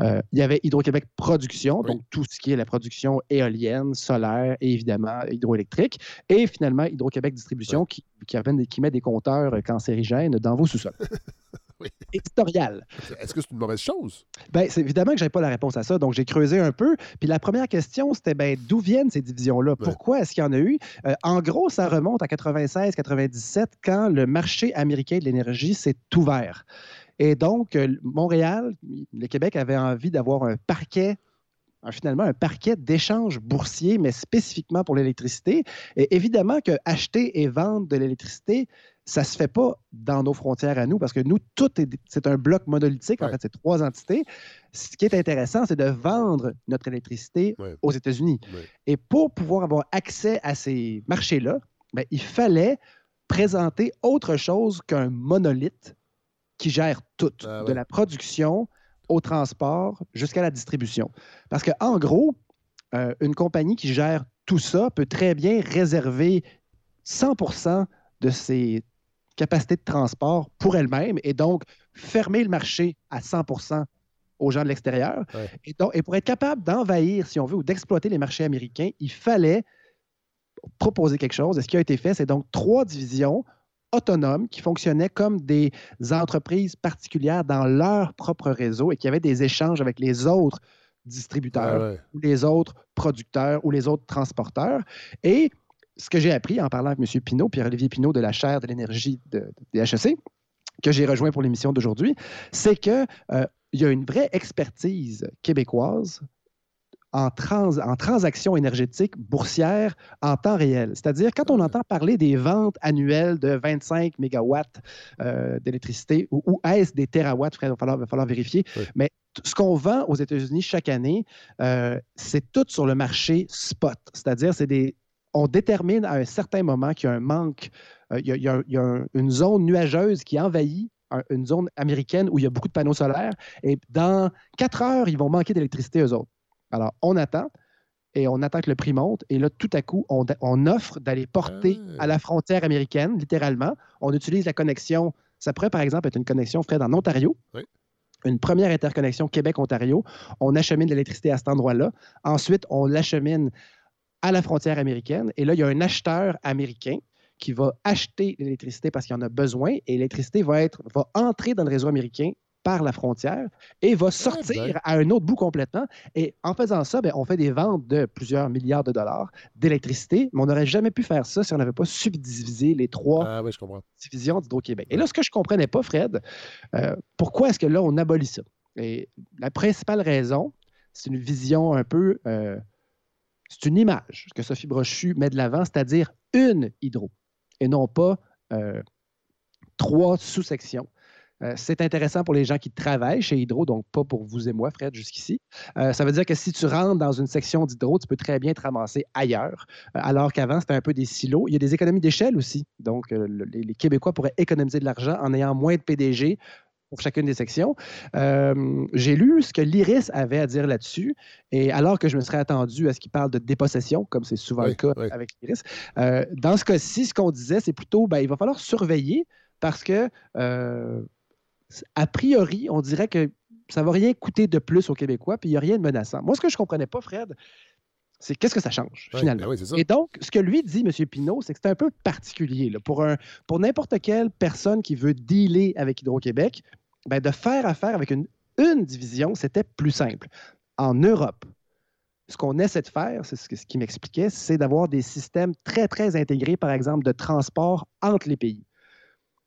Euh, il y avait Hydro-Québec Production, donc tout ce qui est la production éolienne, solaire et évidemment hydroélectrique. Et finalement Hydro-Québec Distribution qui, qui, amène des- qui met des compteurs cancérigènes dans vos sous-sols. *laughs* *laughs* Éditorial. Est-ce que c'est une mauvaise chose? Ben, c'est évidemment que je n'avais pas la réponse à ça, donc j'ai creusé un peu. Puis la première question, c'était ben, d'où viennent ces divisions-là? Pourquoi est-ce qu'il y en a eu? Euh, en gros, ça remonte à 96-97, quand le marché américain de l'énergie s'est ouvert. Et donc, euh, Montréal, le Québec avait envie d'avoir un parquet finalement un parquet d'échanges boursiers, mais spécifiquement pour l'électricité. Et évidemment que acheter et vendre de l'électricité, ça ne se fait pas dans nos frontières à nous, parce que nous, tout est, c'est un bloc monolithique, en fait, c'est trois entités. Ce qui est intéressant, c'est de vendre notre électricité aux États-Unis. Et pour pouvoir avoir accès à ces marchés-là, ben, il fallait présenter autre chose qu'un monolithe qui gère tout, de la production au transport jusqu'à la distribution. Parce qu'en gros, euh, une compagnie qui gère tout ça peut très bien réserver 100% de ses capacités de transport pour elle-même et donc fermer le marché à 100% aux gens de l'extérieur. Et, donc, et pour être capable d'envahir, si on veut, ou d'exploiter les marchés américains, il fallait proposer quelque chose. Et ce qui a été fait, c'est donc trois divisions autonomes qui fonctionnaient comme des entreprises particulières dans leur propre réseau et qui avaient des échanges avec les autres distributeurs Ouais, ouais. ou les autres producteurs ou les autres transporteurs. Et ce que j'ai appris en parlant avec M. Pinault, Pierre-Olivier Pinault de la chaire de l'énergie de, des HEC, que j'ai rejoint pour l'émission d'aujourd'hui, c'est qu'il y a une vraie expertise québécoise en, trans, en transactions énergétiques boursières en temps réel. C'est-à-dire, quand on entend parler des ventes annuelles de 25 mégawatts euh, d'électricité, ou, ou est-ce des terawatts, il va falloir, va falloir vérifier, mais ce qu'on vend aux États-Unis chaque année, euh, c'est tout sur le marché spot. C'est-à-dire, c'est des on détermine à un certain moment qu'il y a un manque, euh, il y a, il y a- il y a un- une zone nuageuse qui envahit un- une zone américaine où il y a beaucoup de panneaux solaires. Et dans quatre heures, ils vont manquer d'électricité, eux autres. Alors, on attend et on attend que le prix monte. Et là, tout à coup, on, on offre d'aller porter à la frontière américaine, littéralement. On utilise la connexion. Ça pourrait, par exemple, être une connexion, Fred, en Ontario. Une première interconnexion Québec-Ontario. On achemine l'électricité à cet endroit-là. Ensuite, on l'achemine à la frontière américaine. Et là, il y a un acheteur américain qui va acheter l'électricité parce qu'il en a besoin et l'électricité va, être, va entrer dans le réseau américain par la frontière et va sortir à un autre bout complètement. Et en faisant ça, ben, on fait des ventes de plusieurs milliards de dollars d'électricité, mais on n'aurait jamais pu faire ça si on n'avait pas subdivisé les trois Ah oui, je divisions d'Hydro-Québec. Et là, ce que je ne comprenais pas, Fred, euh, pourquoi est-ce que là, on abolit ça? Et la principale raison, c'est une vision un peu... euh, c'est une image que Sophie Brochu met de l'avant, c'est-à-dire une hydro, et non pas euh, trois sous-sections. Euh, c'est intéressant pour les gens qui travaillent chez Hydro, donc pas pour vous et moi, Fred, jusqu'ici. Euh, ça veut dire que si tu rentres dans une section d'Hydro, tu peux très bien te ramasser ailleurs, alors qu'avant, c'était un peu des silos. Il y a des économies d'échelle aussi. Donc, le- les, les Québécois pourraient économiser de l'argent en ayant moins de PDG pour chacune des sections. Euh, J'ai lu ce que l'IRIS avait à dire là-dessus, et alors que je me serais attendu à ce qu'il parle de dépossession, comme c'est souvent le cas avec l'IRIS, euh, dans ce cas-ci, ce qu'on disait, c'est plutôt, ben, il va falloir surveiller parce que, euh, a priori, on dirait que ça ne va rien coûter de plus aux Québécois, puis il n'y a rien de menaçant. Moi, ce que je ne comprenais pas, Fred, c'est qu'est-ce que ça change, Ouais, finalement? ben oui, c'est ça. Et donc, ce que lui dit, M. Pinault, c'est que c'est un peu particulier. là. Pour, un, pour n'importe quelle personne qui veut dealer avec Hydro-Québec, ben, de faire affaire avec une, une division, c'était plus simple. En Europe, ce qu'on essaie de faire, c'est ce ce qu'il m'expliquait, c'est d'avoir des systèmes très, très intégrés, par exemple, de transport entre les pays.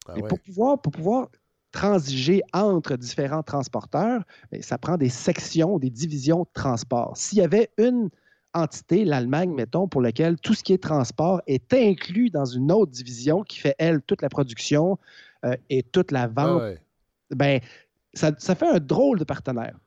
Ah Mais pour, pouvoir, pour pouvoir transiger entre différents transporteurs, ben, ça prend des sections, des divisions de transport. S'il y avait une entité, l'Allemagne, mettons, pour laquelle tout ce qui est transport est inclus dans une autre division qui fait, elle, toute la production euh, et toute la vente, ouais. ben, ça, ça fait un drôle de partenaire.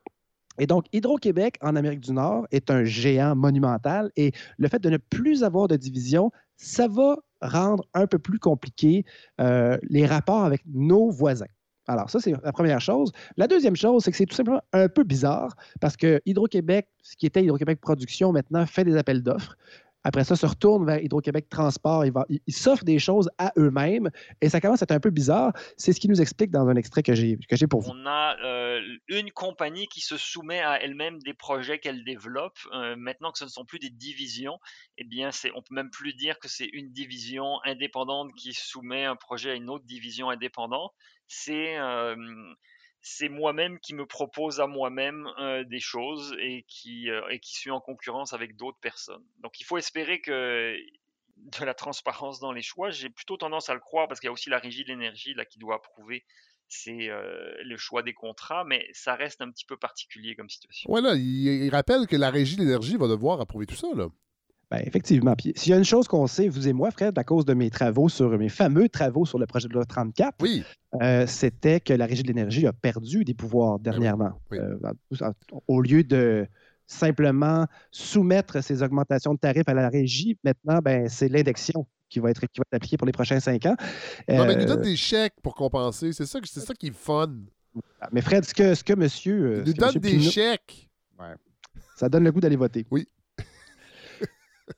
Et donc, Hydro-Québec, en Amérique du Nord, est un géant monumental et le fait de ne plus avoir de division, ça va rendre un peu plus compliqué euh, les rapports avec nos voisins. Alors, ça, c'est la première chose. La deuxième chose, c'est que c'est tout simplement un peu bizarre parce que Hydro-Québec, ce qui était Hydro-Québec Production, maintenant fait des appels d'offres. Après ça, se retourne vers Hydro-Québec Transport. Ils, s'offrent des choses à eux-mêmes et ça commence à être un peu bizarre. C'est ce qu'il nous explique dans un extrait que j'ai pour vous. On a euh, une compagnie qui se soumet à elle-même des projets qu'elle développe. Euh, maintenant que ce ne sont plus des divisions, eh bien, on peut même plus dire que c'est une division indépendante qui soumet un projet à une autre division indépendante. C'est euh, c'est moi-même qui me propose à moi-même euh, des choses et qui, euh, suis en concurrence avec d'autres personnes. Donc il faut espérer que de la transparence dans les choix, j'ai plutôt tendance à le croire parce qu'il y a aussi la régie de l'énergie là qui doit approuver c'est euh, le choix des contrats, mais ça reste un petit peu particulier comme situation. Ouais, là, il, rappelle que la régie de l'énergie va devoir approuver tout ça. Ben, effectivement. Puis, s'il y a une chose qu'on sait, vous et moi, Fred, à cause de mes travaux sur mes fameux travaux sur le projet de loi 34, euh, c'était que la Régie de l'énergie a perdu des pouvoirs dernièrement. Euh, au lieu de simplement soumettre ces augmentations de tarifs à la régie, maintenant, ben, c'est l'indexion qui va, être, qui va être appliquée pour les prochains cinq ans. Non, mais nous Euh, donne des chèques pour compenser. C'est ça, que- c'est ça qui est fun. Mais Fred, ce que, ce que monsieur. euh, Il ce nous que donne monsieur des chèques. Ça donne le goût d'aller voter. Oui.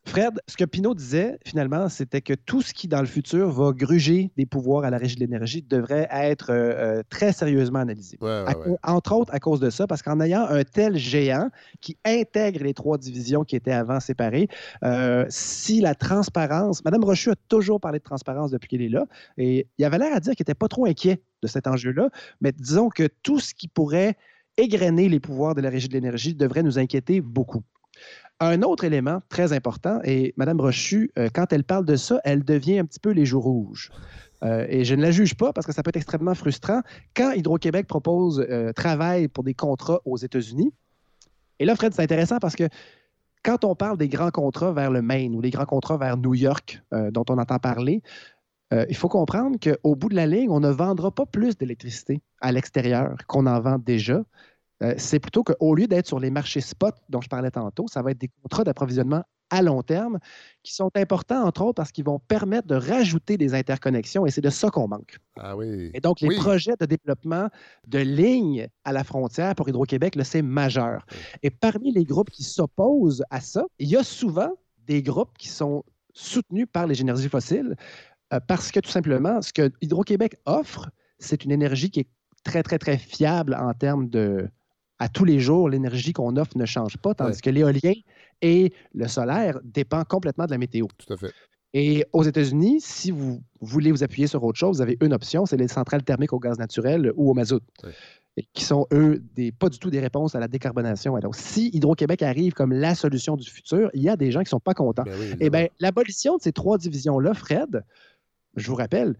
Fred, ce que Pinot disait, finalement, c'était que tout ce qui, dans le futur, va gruger des pouvoirs à la Régie de l'énergie devrait être euh, euh, très sérieusement analysé. Ouais, ouais, À- ouais. Entre autres, à cause de ça, parce qu'en ayant un tel géant qui intègre les trois divisions qui étaient avant séparées, euh, si la transparence... Madame Rochu a toujours parlé de transparence depuis qu'elle est là, et il avait l'air à dire qu'il n'était pas trop inquiet de cet enjeu-là, mais disons que tout ce qui pourrait égrener les pouvoirs de la Régie de l'énergie devrait nous inquiéter beaucoup. Un autre élément très important, et Mme Rochu, euh, quand elle parle de ça, elle devient un petit peu les joues rouges. Euh, et je ne la juge pas parce que ça peut être extrêmement frustrant. Quand Hydro-Québec propose euh, travail pour des contrats aux États-Unis, et là, Fred, c'est intéressant parce que quand on parle des grands contrats vers le Maine ou des grands contrats vers New York euh, dont on entend parler, il faut comprendre qu'au bout de la ligne, on ne vendra pas plus d'électricité à l'extérieur qu'on en vend déjà. Euh, c'est plutôt qu'au lieu d'être sur les marchés spot dont je parlais tantôt, ça va être des contrats d'approvisionnement à long terme qui sont importants, entre autres, parce qu'ils vont permettre de rajouter des interconnexions et c'est de ça qu'on manque. Ah oui. Et donc, les Oui. projets de développement de lignes à la frontière pour Hydro-Québec, là, c'est majeur. Et parmi les groupes qui s'opposent à ça, il y a souvent des groupes qui sont soutenus par les énergies fossiles euh, parce que tout simplement, ce que Hydro-Québec offre, c'est une énergie qui est très, très, très fiable en termes de. À tous les jours, l'énergie qu'on offre ne change pas, tandis Ouais. que l'éolien et le solaire dépendent complètement de la météo. Tout à fait. Et aux États-Unis, si vous voulez vous appuyer sur autre chose, vous avez une option, c'est les centrales thermiques au gaz naturel ou au mazout, et qui sont, eux, des, pas du tout des réponses à la décarbonation. Alors, si Hydro-Québec arrive comme la solution du futur, il y a des gens qui ne sont pas contents. Eh bien, l'abolition de ces trois divisions-là, Fred, je vous rappelle,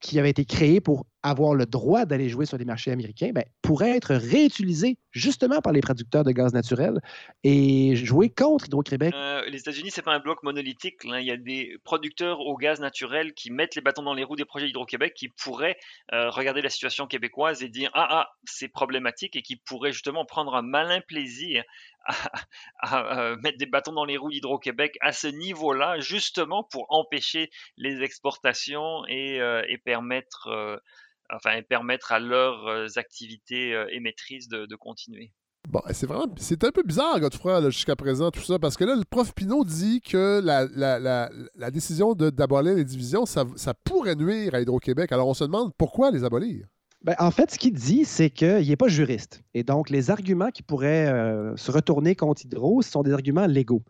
qui avait été créée pour avoir le droit d'aller jouer sur les marchés américains, ben, pourrait être réutilisée justement par les producteurs de gaz naturel et jouer contre Hydro-Québec. Euh, les États-Unis, c'est pas un bloc monolithique. là. Il y a des producteurs au gaz naturel qui mettent les bâtons dans les roues des projets Hydro-Québec qui pourraient euh, regarder la situation québécoise et dire ah ah c'est problématique et qui pourraient justement prendre un malin plaisir à, euh, mettre des bâtons dans les roues d'Hydro-Québec à ce niveau-là justement pour empêcher les exportations et, et permettre enfin et permettre à leurs euh, activités euh, émettrices de, de continuer. Bon, c'est vraiment. C'est un peu bizarre, Godefroy, jusqu'à présent, tout ça, parce que là, le prof Pinot dit que la, la, la, la décision de- d'abolir les divisions, ça, ça pourrait nuire à Hydro-Québec. Alors, on se demande pourquoi les abolir. Ben, en fait, ce qu'il dit, c'est qu'il n'est pas juriste. Et donc, les arguments qui pourraient euh, se retourner contre Hydro ce sont des arguments légaux.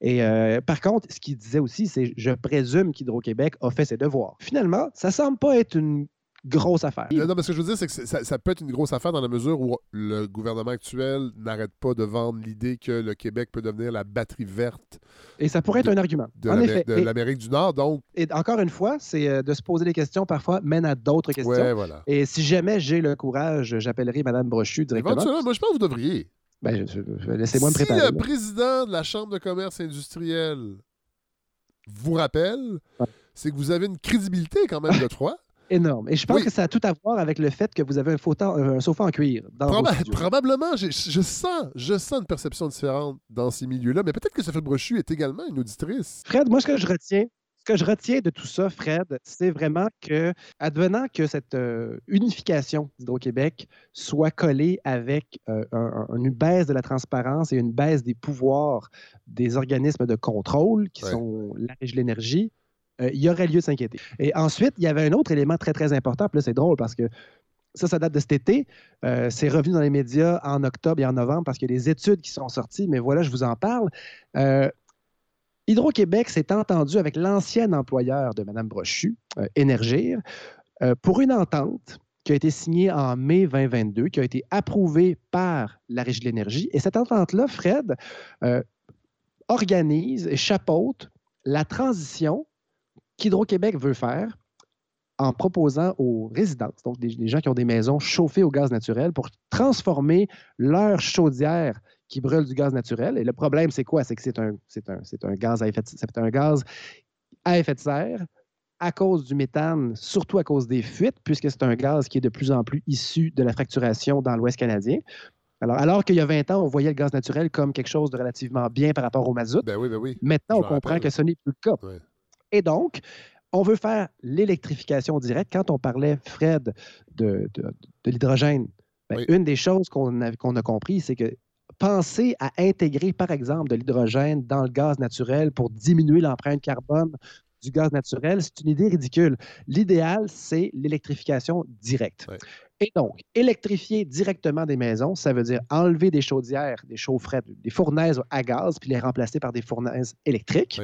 Et euh, par contre, ce qu'il disait aussi, c'est je présume qu'Hydro-Québec a fait ses devoirs. Finalement, ça semble pas être une grosse affaire. Non, non, mais ce que je veux dire, c'est que ça, ça peut être une grosse affaire dans la mesure où le gouvernement actuel n'arrête pas de vendre l'idée que le Québec peut devenir la batterie verte Et ça pourrait être un argument. de de l'Amérique du Nord. Donc, Et encore une fois, c'est euh, de se poser des questions parfois mène à d'autres questions. Ouais, voilà. Et si jamais j'ai le courage, j'appellerai Mme Brochu directement. éventuellement, moi, je pense que vous devriez. Ben, laissez-moi me si préparer. le là. président de la Chambre de commerce industriel vous rappelle, c'est que vous avez une crédibilité quand même, Godefroy. *laughs* Énorme. Et je pense Oui. que ça a tout à voir avec le fait que vous avez un, fauteuil- un sofa en cuir dans Proba- probablement, je sens, je sens une perception différente dans ces milieux-là, mais peut-être que Sophie Brochu est également une auditrice. Fred, moi, ce que je retiens, ce que je retiens de tout ça, Fred, c'est vraiment que, advenant que cette euh, unification d'Hydro-Québec soit collée avec euh, un- un- une baisse de la transparence et une baisse des pouvoirs des organismes de contrôle, qui Ouais. sont la Régie de l'énergie, euh, il y aurait lieu de s'inquiéter. Et ensuite, il y avait un autre élément très, très important, puis là, c'est drôle parce que ça, ça date de cet été. Euh, c'est revenu dans les médias en octobre et en novembre parce qu'il y a des études qui sont sorties, mais voilà, je vous en parle. Euh, Hydro-Québec s'est entendu avec l'ancien employeur de Mme Brochu, Énergir, pour une entente qui a été signée en mai 2022, qui a été approuvée par la Régie de l'énergie. Et cette entente-là, Fred, organise et chapeaute la transition qu'Hydro-Québec veut faire en proposant aux résidences, donc des, des gens qui ont des maisons chauffées au gaz naturel, pour transformer leur chaudière qui brûle du gaz naturel. Et le problème, c'est quoi? C'est que c'est un, un, un gaz à effet de, c'est un gaz à effet de serre à cause du méthane, surtout à cause des fuites, puisque c'est un gaz qui est de plus en plus issu de la fracturation dans l'Ouest canadien. Alors, alors qu'il y a 20 ans, on voyait le gaz naturel comme quelque chose de relativement bien par rapport au mazout. Ben oui, ben oui. Maintenant, on comprend rappelle. que ce n'est plus le cas. Et donc, on veut faire l'électrification directe. Quand on parlait, Fred, de, de- de l'hydrogène, ben, une des choses qu'on a, qu'on a compris, c'est que penser à intégrer, par exemple, de l'hydrogène dans le gaz naturel pour diminuer l'empreinte carbone du gaz naturel, c'est une idée ridicule. L'idéal, c'est l'électrification directe. Et donc, électrifier directement des maisons, ça veut dire enlever des chaudières, des chaufferettes, des fournaises à gaz, puis les remplacer par des fournaises électriques.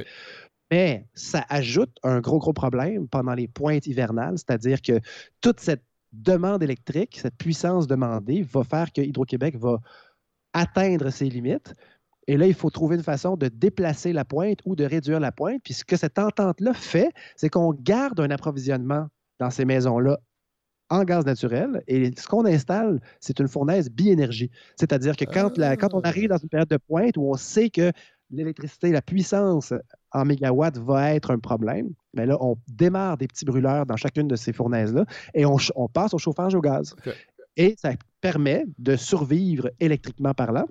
Mais ça ajoute un gros, gros problème pendant les pointes hivernales, c'est-à-dire que toute cette demande électrique, cette puissance demandée, va faire que Hydro-Québec va atteindre ses limites. Et là, il faut trouver une façon de déplacer la pointe ou de réduire la pointe. Puis ce que cette entente-là fait, c'est qu'on garde un approvisionnement dans ces maisons-là en gaz naturel. Et ce qu'on installe, c'est une fournaise biénergie. C'est-à-dire que quand, la, quand on arrive dans une période de pointe où on sait que l'électricité, la puissance en mégawatts va être un problème, mais là, on démarre des petits brûleurs dans chacune de ces fournaises-là et on, on, passe au chauffage au gaz. Et ça permet de survivre électriquement parlant.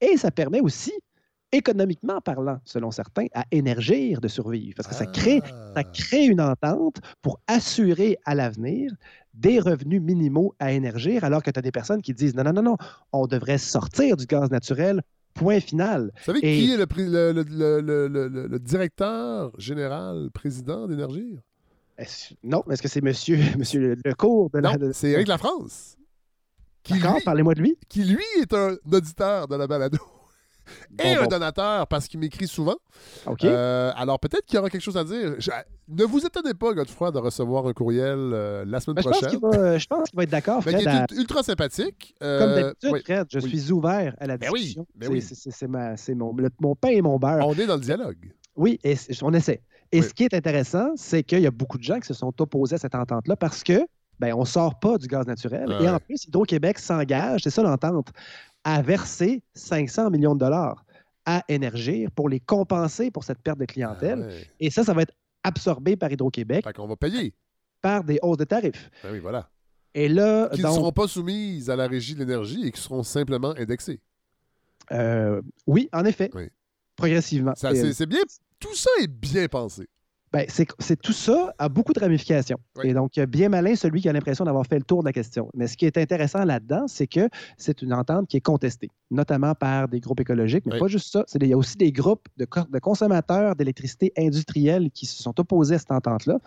Et ça permet aussi, économiquement parlant, selon certains, à énergir de survivre. Parce que ça, crée, ça Ah. crée une entente pour assurer à l'avenir des revenus minimaux à énergir, alors que tu as des personnes qui disent non, non, non, non, on devrait sortir du gaz naturel, point final. Vous savez Et- qui est le, directeur général, président d'Énergie? Non, est-ce que c'est monsieur, *laughs* monsieur Le- Lecourt de la. Non, c'est Éric Lafrance. Qui, D'accord, parlez-moi de lui. qui, lui, est un auditeur de la balado. Et Bon, un bon. donateur parce qu'il m'écrit souvent. Euh, alors peut-être qu'il y aura quelque chose à dire. Je- ne vous étonnez pas, Godefroy, de recevoir un courriel euh, la semaine Ben, je, pense prochaine. qu'il va, je pense qu'il va être d'accord, Ben, qui est à- ultra sympathique. Comme Euh, d'habitude, oui. Fred, je Oui. suis ouvert à la Ben oui, discussion. ben C'est- oui. c'est- c'est- c'est ma- c'est mon, le- mon pain et mon beurre. On est dans le dialogue. Oui, et on essaie. Et Oui. ce qui est intéressant, c'est qu'il y a beaucoup de gens qui se sont opposés à cette entente-là parce que ben, on ne sort pas du gaz naturel. Ouais. Et en plus, Hydro-Québec s'engage, c'est ça l'entente, à verser 500 millions de dollars à Énergir pour les compenser pour cette perte de clientèle. Ah ouais. Et ça, ça va être absorbé par Hydro-Québec Fait qu'on va payer. par des hausses de tarifs. Ben oui, voilà. Et là, Qui ne seront pas soumises à la régie de l'énergie et qui seront simplement indexées. euh, oui, en effet, Oui. progressivement. C'est bien. Tout ça est bien pensé. Ben, c'est tout ça a beaucoup de ramifications. Oui. Et donc, bien malin celui qui a l'impression d'avoir fait le tour de la question. Mais ce qui est intéressant là-dedans, c'est que c'est une entente qui est contestée, notamment par des groupes écologiques, mais Oui. pas juste ça. Il y a aussi des groupes de, co- de consommateurs d'électricité industrielle qui se sont opposés à cette entente-là.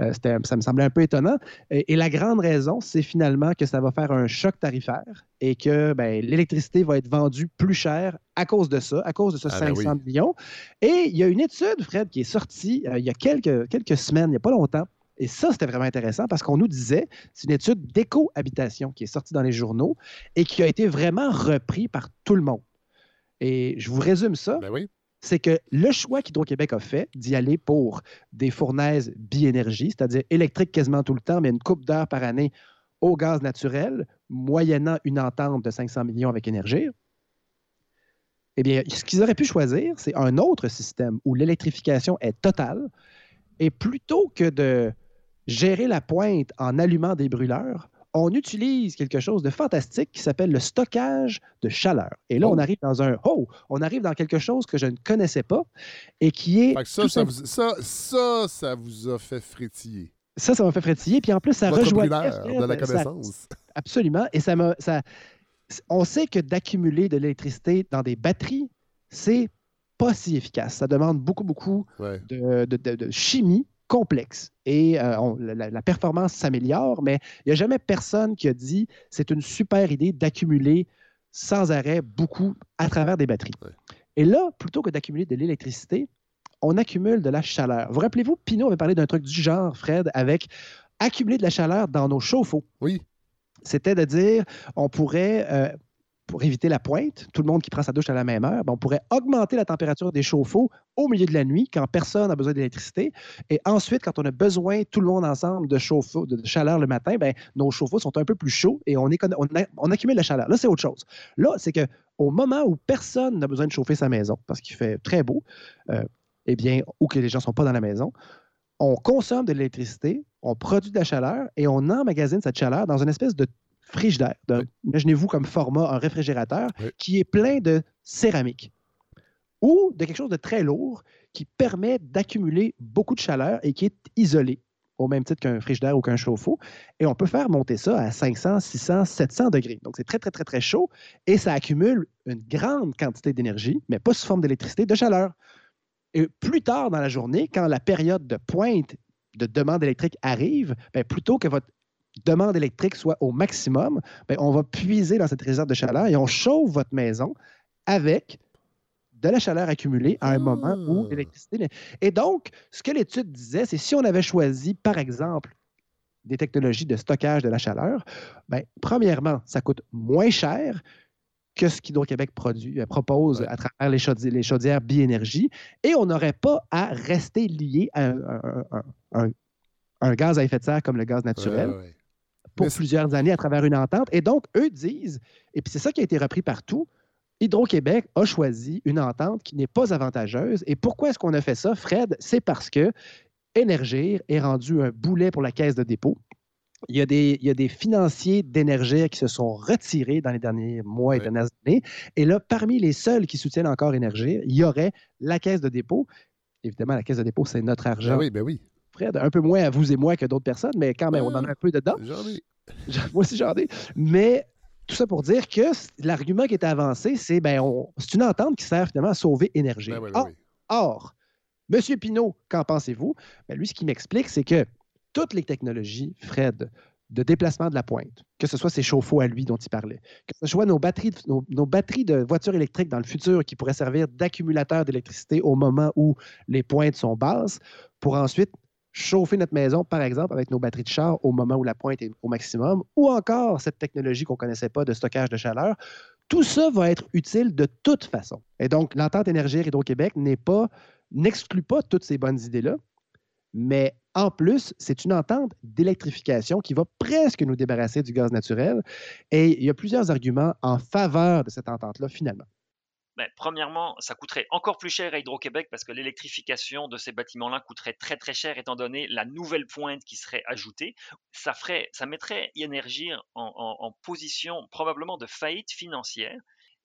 Euh, ça me semblait un peu étonnant. Et, et la grande raison, c'est finalement que ça va faire un choc tarifaire et que ben, l'électricité va être vendue plus cher à cause de ça, à cause de ce Ah ben 500 oui. millions. Et il y a une étude, Fred, qui est sortie euh, il y a quelques, quelques semaines, il n'y a pas longtemps. Et ça, c'était vraiment intéressant parce qu'on nous disait, c'est une étude d'éco-habitation qui est sortie dans les journaux et qui a été vraiment repris par tout le monde. Et je vous résume ça. Ben oui. C'est que le choix qu'Hydro-Québec a fait d'y aller pour des fournaises biénergie, c'est-à-dire électriques quasiment tout le temps, mais une coupe d'heures par année au gaz naturel, moyennant une entente de 500 millions avec Énergie, eh bien, ce qu'ils auraient pu choisir, c'est un autre système où l'électrification est totale. Et plutôt que de gérer la pointe en allumant des brûleurs, on utilise quelque chose de fantastique qui s'appelle le stockage de chaleur. Et là, on arrive dans un oh, on arrive dans quelque chose que je ne connaissais pas et qui est Fait que ça, ça, vous, ça, ça, ça vous a fait frétiller. ça, ça m'a fait frétiller. Puis en plus, ça rejoint de la connaissance. Absolument. Et ça m'a. Ça... On sait que d'accumuler de l'électricité dans des batteries, c'est pas si efficace. Ça demande beaucoup, beaucoup Ouais. de, de- de- de chimie complexe. Et euh, on- la, la performance s'améliore, mais il n'y a jamais personne qui a dit c'est une super idée d'accumuler sans arrêt beaucoup à travers des batteries. Et là, plutôt que d'accumuler de l'électricité, on accumule de la chaleur. Vous rappelez-vous, Pinot avait parlé d'un truc du genre, Fred, avec accumuler de la chaleur dans nos chauffe-eau. Oui. C'était de dire, on pourrait, euh, pour éviter la pointe, tout le monde qui prend sa douche à la même heure, ben, on pourrait augmenter la température des chauffe-eau au milieu de la nuit, quand personne n'a besoin d'électricité. Et ensuite, quand on a besoin, tout le monde ensemble, de chauffe-eau, de chaleur le matin, ben, nos chauffe-eau sont un peu plus chauds et on accumule la chaleur. Là, c'est autre chose. Là, c'est que au moment où personne n'a besoin de chauffer sa maison, parce qu'il fait très beau, euh, eh bien, ou que les gens ne sont pas dans la maison, on consomme de l'électricité, on produit de la chaleur et on emmagasine cette chaleur dans une espèce de frigidaire. Imaginez-vous comme format un réfrigérateur qui est plein de céramique ou de quelque chose de très lourd qui permet d'accumuler beaucoup de chaleur et qui est isolé au même titre qu'un frigidaire ou qu'un chauffe-eau. Et on peut faire monter ça à 500, 600, 700 degrés. Donc, c'est très, très, très, très chaud et ça accumule une grande quantité d'énergie, mais pas sous forme d'électricité, de chaleur. Et plus tard dans la journée, quand la période de pointe de demande électrique arrive, ben, plutôt que votre demande électrique soit au maximum, ben, on va puiser dans cette réserve de chaleur et on chauffe votre maison avec de la chaleur accumulée à un moment où Ah. l'électricité. Et donc, ce que l'étude disait, c'est si on avait choisi, par exemple, des technologies de stockage de la chaleur, ben, premièrement, ça coûte moins cher que ce qu'Hydro-Québec produit, euh, propose à travers les, chaudi- les chaudières biénergie, et on n'aurait pas à rester lié à un, un- un- un- un gaz à effet de serre comme le gaz naturel Ouais, ouais, ouais. Pour plusieurs années à travers une entente. Et donc, eux disent, et puis c'est ça qui a été repris partout, Hydro-Québec a choisi une entente qui n'est pas avantageuse. Et pourquoi est-ce qu'on a fait ça, Fred? C'est parce que Énergir est rendu un boulet pour la caisse de dépôt. Il y a des, il y a des financiers d'Énergir qui se sont retirés dans les derniers mois et dernières années. Et là, parmi les seuls qui soutiennent encore Énergir, il y aurait la caisse de dépôt. Évidemment, la caisse de dépôt, c'est notre argent. Ben oui, ben oui. Fred, un peu moins à vous et moi que d'autres personnes, mais quand même, on en a un peu dedans. J'en ai. *laughs* Moi aussi, j'en ai. Mais tout ça pour dire que l'argument qui était avancé, c'est ben, on- c'est une entente qui sert finalement à sauver énergie. Ben oui, ben or, oui. or, M. Pinault, qu'en pensez-vous? Ben, lui, ce qu'il m'explique, c'est que toutes les technologies, Fred, de déplacement de la pointe, que ce soit ces chauffe-eau à lui dont il parlait, que ce soit nos batteries, de- nos, nos batteries de voitures électriques dans le futur qui pourraient servir d'accumulateurs d'électricité au moment où les pointes sont basses, pour ensuite chauffer notre maison, par exemple, avec nos batteries de char au moment où la pointe est au maximum, ou encore cette technologie qu'on ne connaissait pas de stockage de chaleur. Tout ça va être utile de toute façon. Et donc, l'entente énergir Hydro-Québec pas, n'exclut pas toutes ces bonnes idées-là, mais en plus, c'est une entente d'électrification qui va presque nous débarrasser du gaz naturel. Et il y a plusieurs arguments en faveur de cette entente-là, finalement. Ben, premièrement, ça coûterait encore plus cher à Hydro-Québec parce que l'électrification de ces bâtiments-là coûterait très très cher étant donné la nouvelle pointe qui serait ajoutée. Ça, ferait, ça mettrait Énergir en, position probablement de faillite financière.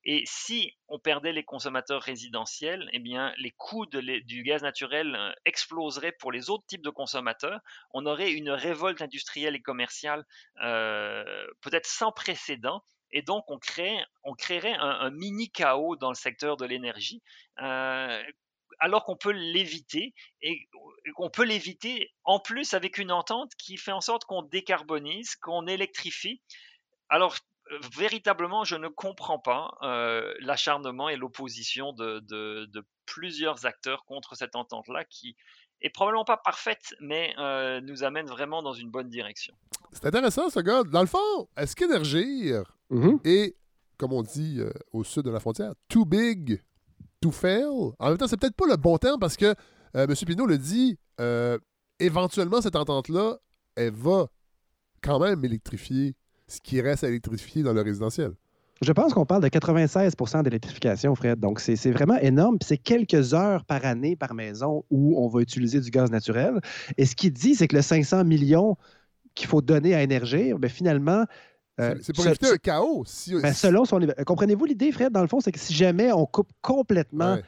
Et si on perdait les consommateurs résidentiels, eh bien, les coûts du gaz naturel euh, exploseraient pour les autres types de consommateurs. On aurait une révolte industrielle et commerciale euh, peut-être sans précédent. Et donc, on, crée, on créerait un, mini chaos dans le secteur de l'énergie, euh, alors qu'on peut l'éviter. Et qu'on peut l'éviter en plus avec une entente qui fait en sorte qu'on décarbonise, qu'on électrifie. Alors, véritablement, je ne comprends pas euh, l'acharnement et l'opposition de- de plusieurs acteurs contre cette entente-là, qui est probablement pas parfaite, mais euh, nous amène vraiment dans une bonne direction. C'est intéressant, ce gars. Dans le fond, est-ce qu'Énergir est, comme on dit euh, au sud de la frontière, too big to fail? En même temps, c'est peut-être pas le bon terme parce que euh, M. Pinault le dit, euh, éventuellement, cette entente-là, elle va quand même électrifier ce qui reste à électrifier dans le résidentiel. Je pense qu'on parle de 96% d'électrification, Fred. Donc, c'est vraiment énorme. Puis C'est quelques heures par année, par maison, où on va utiliser du gaz naturel. Et ce qu'il dit, c'est que le 500 millions qu'il faut donner à Énergir, ben, finalement... euh, C'est pour éviter un chaos. Si, ben, selon son Comprenez-vous l'idée, Fred? Dans le fond, c'est que si jamais on coupe complètement Ouais.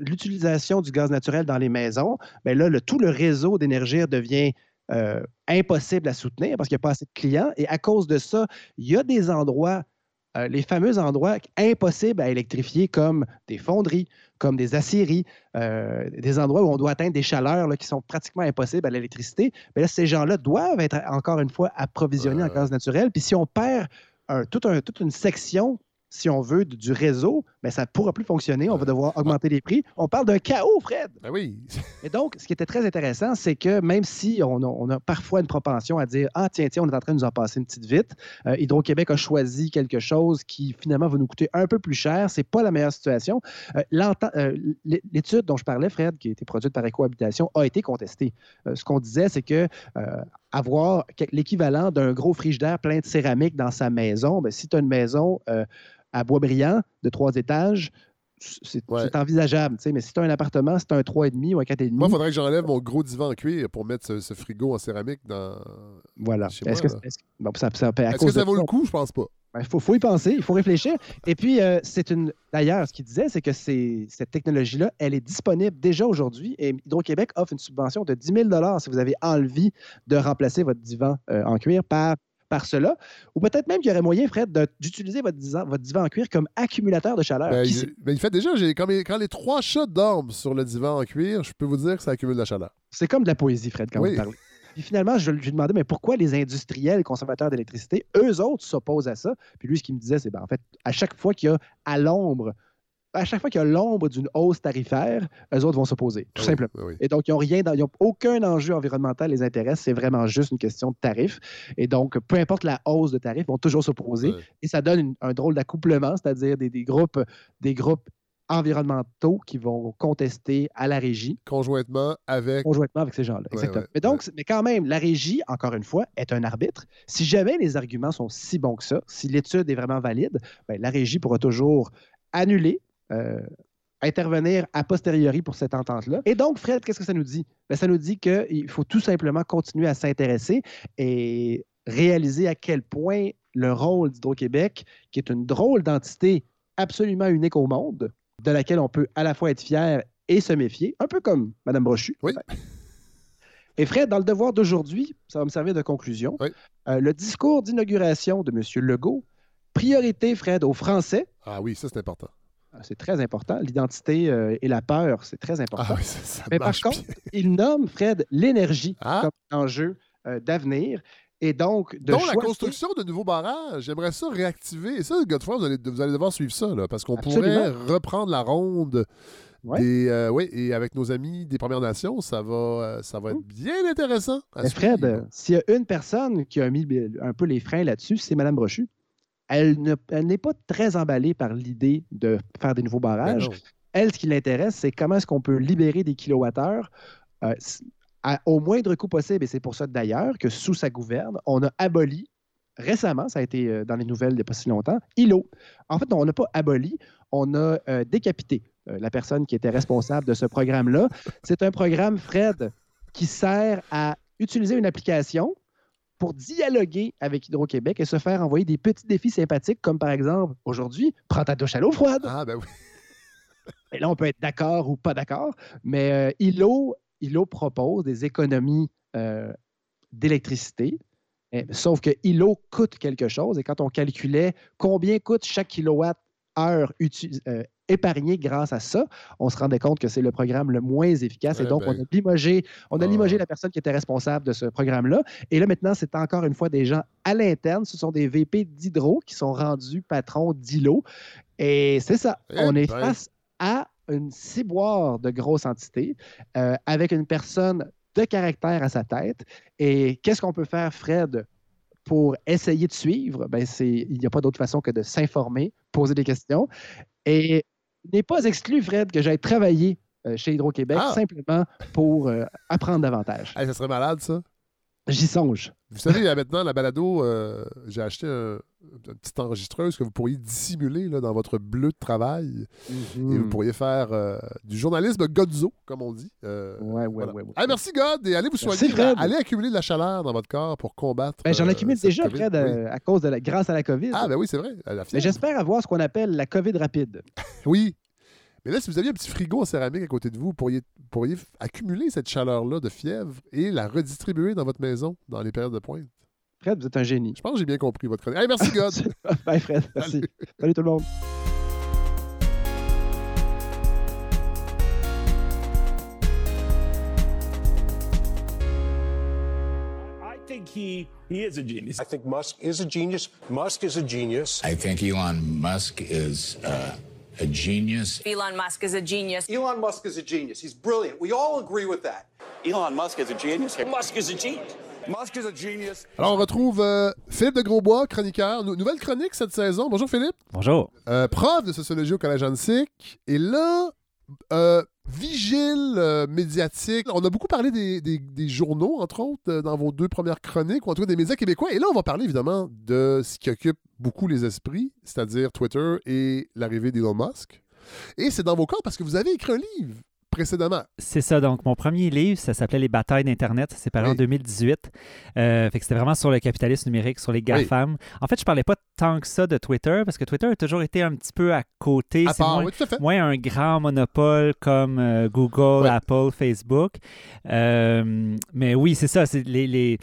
l'utilisation du gaz naturel dans les maisons, ben là, le- tout le réseau d'énergie devient euh, impossible à soutenir parce qu'il n'y a pas assez de clients. Et à cause de ça, il y a des endroits, euh, les fameux endroits impossibles à électrifier, comme des fonderies, comme des aciéries, euh, des endroits où on doit atteindre des chaleurs là, qui sont pratiquement impossibles à l'électricité. Mais là, ces gens-là doivent être, encore une fois, approvisionnés en gaz naturel. Puis si on perd un- tout un- toute une section, si on veut, du du réseau, ben, ça ne pourra plus fonctionner. On va devoir augmenter les prix. On parle d'un chaos, Fred. Ben oui. *laughs* Et donc, ce qui était très intéressant, c'est que même si on a, on a parfois une propension à dire Ah, tiens, tiens, on est en train de nous en passer une petite vite, euh, Hydro-Québec a choisi quelque chose qui finalement va nous coûter un peu plus cher. C'est pas la meilleure situation. Euh, euh, l'é- L'étude dont je parlais, Fred, qui a été produite par Ecohabitation, a été contestée. Ce qu'on disait, c'est que avoir l'équivalent d'un gros frigidaire plein de céramique dans sa maison, ben, si tu as une maison euh, à Boisbriand de trois étages, c'est envisageable, mais si tu as un appartement, c'est un 3,5 ou un 4,5. Moi, il faudrait que j'enlève mon gros divan en cuir pour mettre ce, ce frigo en céramique dans. Voilà. Est-ce que, bon, ça, ça- à Est-ce cause que ça de vaut le coup? Je pense pas. Il faut, faut y penser, il faut réfléchir. Et puis, euh, c'est une. D'ailleurs, ce qu'il disait, c'est que cette technologie-là, elle est disponible déjà aujourd'hui et Hydro-Québec offre une subvention de 10 000 si vous avez envie de remplacer votre divan euh, en cuir par par cela. Ou peut-être même qu'il y aurait moyen, Fred, d'utiliser votre divan, votre divan en cuir comme accumulateur de chaleur. Ben, il, ben, il fait déjà, j'ai- quand, mes- quand les trois chats dorment sur le divan en cuir, je peux vous dire que ça accumule de la chaleur. C'est comme de la poésie, Fred, quand Oui. vous parlez. Puis finalement, je lui ai demandé, mais pourquoi les industriels consommateurs d'électricité, eux autres, s'opposent à ça? Puis lui, ce qu'il me disait, c'est, ben, en fait, à chaque fois qu'il y a à l'ombre, à chaque fois qu'il y a l'ombre d'une hausse tarifaire, eux autres vont s'opposer, tout Oui, simplement. oui, oui. Et donc, ils n'ont rien, ils n'ont aucun enjeu environnemental les intéresse, c'est vraiment juste une question de tarif. Et donc, peu importe la hausse de tarif, ils vont toujours s'opposer. Et ça donne une- un drôle d'accouplement, c'est-à-dire des, des groupes, des groupes environnementaux qui vont contester à la régie Conjointement avec. conjointement avec ces gens-là. Ouais, Exactement. ouais, mais donc, mais quand même, la régie, encore une fois, est un arbitre. Si jamais les arguments sont si bons que ça, si l'étude est vraiment valide, ben, la régie pourra toujours annuler, euh, intervenir a posteriori pour cette entente-là. Et donc, Fred, qu'est-ce que ça nous dit? Ben, ça nous dit qu'il faut tout simplement continuer à s'intéresser et réaliser à quel point le rôle d'Hydro-Québec, qui est une drôle d'entité absolument unique au monde, de laquelle on peut à la fois être fier et se méfier, un peu comme Mme Brochu. Oui. Et Fred, dans le devoir d'aujourd'hui, ça va me servir de conclusion. Euh, le discours d'inauguration de M. Legault, priorité, Fred, aux Français. Ah oui, ça c'est important. C'est très important. L'identité euh, et la peur, c'est très important. Ah oui, ça, ça Mais par contre, bien. il nomme, Fred, l'énergie Ah. comme enjeu euh, d'avenir. Et donc, de Donc, la construction de nouveaux barrages, j'aimerais ça réactiver. Et ça, Godefroy, vous allez, vous allez devoir suivre ça, là, parce qu'on pourrait reprendre la ronde Ouais. des. euh, oui, et avec nos amis des Premières Nations, ça va, ça va être bien intéressant. à Mais. Fred, s'il y a une personne qui a mis un peu les freins là-dessus, c'est Mme Brochu. Elle ne- elle n'est pas très emballée par l'idée de faire des nouveaux barrages. Ben non. elle, ce qui l'intéresse, c'est comment est-ce qu'on peut libérer des kilowattheures euh, à- au moindre coût possible. Et c'est pour ça d'ailleurs que sous sa gouverne, on a aboli récemment, ça a été euh, dans les nouvelles il n'y a pas si longtemps, ILO. En fait, on n'a pas aboli, on a euh, décapité euh, la personne qui était responsable de ce programme-là. C'est un programme, Fred, qui sert à utiliser une application pour dialoguer avec Hydro-Québec et se faire envoyer des petits défis sympathiques, comme par exemple, aujourd'hui, prends ta douche à l'eau froide. Ah, ben oui. *laughs* Et là, on peut être d'accord ou pas d'accord, mais euh, ILO, ILO propose des économies euh, d'électricité, eh, sauf que ILO coûte quelque chose. Et quand on calculait combien coûte chaque kilowatt-heure uti- euh, épargné grâce à ça, on se rendait compte que c'est le programme le moins efficace. et Eh donc, ben. on a limogé, on a Ah. limogé la personne qui était responsable de ce programme-là. Et là, maintenant, c'est encore une fois des gens à l'interne. Ce sont des VP d'Hydro qui sont rendus patrons d'ILO. Et c'est ça. Eh on est ben. face à une ciboire de grosse entité euh, avec une personne de caractère à sa tête. Et qu'est-ce qu'on peut faire, Fred, pour essayer de suivre? Ben, il n'y a pas d'autre façon que de s'informer, poser des questions. Et n'est pas exclu, Fred, que j'aille travailler euh, chez Hydro-Québec Ah. simplement pour euh, apprendre davantage. Hey, ça serait malade, ça. J'y songe. Vous savez, il y a maintenant la balado, euh, j'ai acheté un- une petite enregistreuse que vous pourriez dissimuler là, dans votre bleu de travail. Mhm. Et vous pourriez faire euh, du journalisme Godzo, comme on dit. Euh, Ouais, ouais, voilà. ouais, ouais. Ah, merci, God. Et allez vous soigner. Fred. Allez accumuler de la chaleur dans votre corps pour combattre. Ben, j'en accumule déjà. Fred, Oui. à cause de la, grâce à la COVID. Ah, ben oui, c'est vrai. La Mais j'espère avoir ce qu'on appelle la COVID rapide. Oui. Mais là, si vous aviez un petit frigo en céramique à côté de vous, vous pourriez, pourriez accumuler cette chaleur-là de fièvre et la redistribuer dans votre maison dans les périodes de pointe. Fred, vous êtes un génie. Je pense que j'ai bien compris votre chronique. Hey, merci, God. *laughs* Bye, Fred. Merci. Salut tout le monde. I think he he is a genius. I think Musk is a genius. Musk is a genius. I think Elon Musk is uh, a genius. Elon Musk is a genius. Elon Musk is a genius. He's brilliant. We all agree with that. Elon Musk is a genius. Musk is a genius. Musk is a genius. Alors, on retrouve euh, Philippe de Grosbois, chroniqueur. Nou- nouvelle chronique cette saison. Bonjour, Philippe. Bonjour. Euh, prof de sociologie au Collège Annecy. Et là, euh, vigile euh, médiatique. On a beaucoup parlé des, des- des journaux, entre autres, euh, dans vos deux premières chroniques, ou en tout cas des médias québécois. Et là, on va parler évidemment de ce qui occupe beaucoup les esprits, c'est-à-dire Twitter et l'arrivée d'Elon Musk. Et c'est dans vos corps parce que vous avez écrit un livre précédemment. C'est ça, donc mon premier livre, ça s'appelait Les batailles d'Internet, ça s'est paru en Oui. 2018. Euh, fait que c'était vraiment sur le capitalisme numérique, sur les GAFAM. En fait, je parlais pas tant que ça de Twitter, parce que Twitter a toujours été un petit peu à côté. À C'est part, moins, oui, tout à fait. moins un grand monopole comme euh, Google. Apple, Facebook. Euh, mais oui, c'est ça, c'est les... les-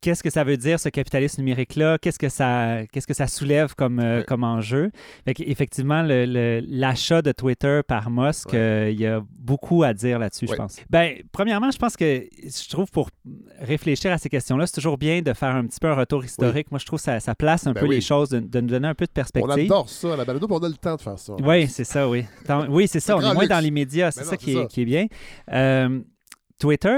qu'est-ce que ça veut dire ce capitalisme numérique-là, qu'est-ce que ça qu'est-ce que ça soulève comme, euh, comme enjeu? Fait Effectivement, l'achat de Twitter par Musk, euh, il y a beaucoup à dire là-dessus, je pense. Ben, premièrement, je pense que je trouve pour réfléchir à ces questions-là, c'est toujours bien de faire un petit peu un retour historique. Moi, je trouve que ça, ça place un Ben peu oui. les choses, de, de nous donner un peu de perspective. On adore ça, la balado, on a le temps de faire ça. Oui, c'est ça, oui. Oui, *laughs* c'est ça. On est moins luxe. dans les médias. C'est Ben ça, qui, est, qui est bien. Euh, Twitter,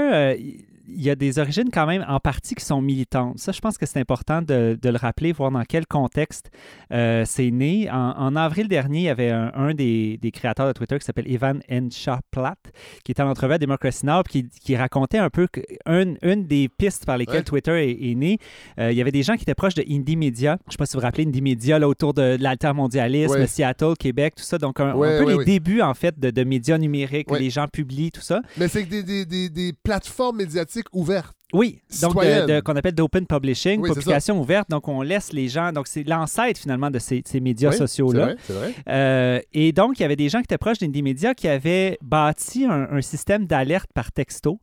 il y a des origines quand même en partie qui sont militantes. Ça, je pense que c'est important de, de le rappeler, voir dans quel contexte euh, c'est né. En, en avril dernier, il y avait un, un des, des créateurs de Twitter qui s'appelle Ivan Enchaplat, qui était en entrevue à Democracy Now, puis qui, qui racontait un peu une, une des pistes par lesquelles Ouais. Twitter est, est né. euh, il y avait des gens qui étaient proches de Indie Media. Je ne sais pas si vous vous rappelez Indie Media, là, autour de, de l'altermondialisme, Ouais. Seattle, Québec, tout ça. Donc, un, peu les débuts, en fait, de, de médias numériques, où les gens publient, tout ça. Mais c'est des, des, des plateformes médiatiques ouvertes. Oui, donc de- de- qu'on appelle d'open publishing, Oui, publication ouverte. Donc on laisse les gens. Donc c'est l'ancêtre finalement de ces, ces médias Oui, sociaux-là. c'est vrai, vrai. Euh, et donc il y avait des gens qui étaient proches d'Indie Media qui avaient bâti un, un système d'alerte par texto.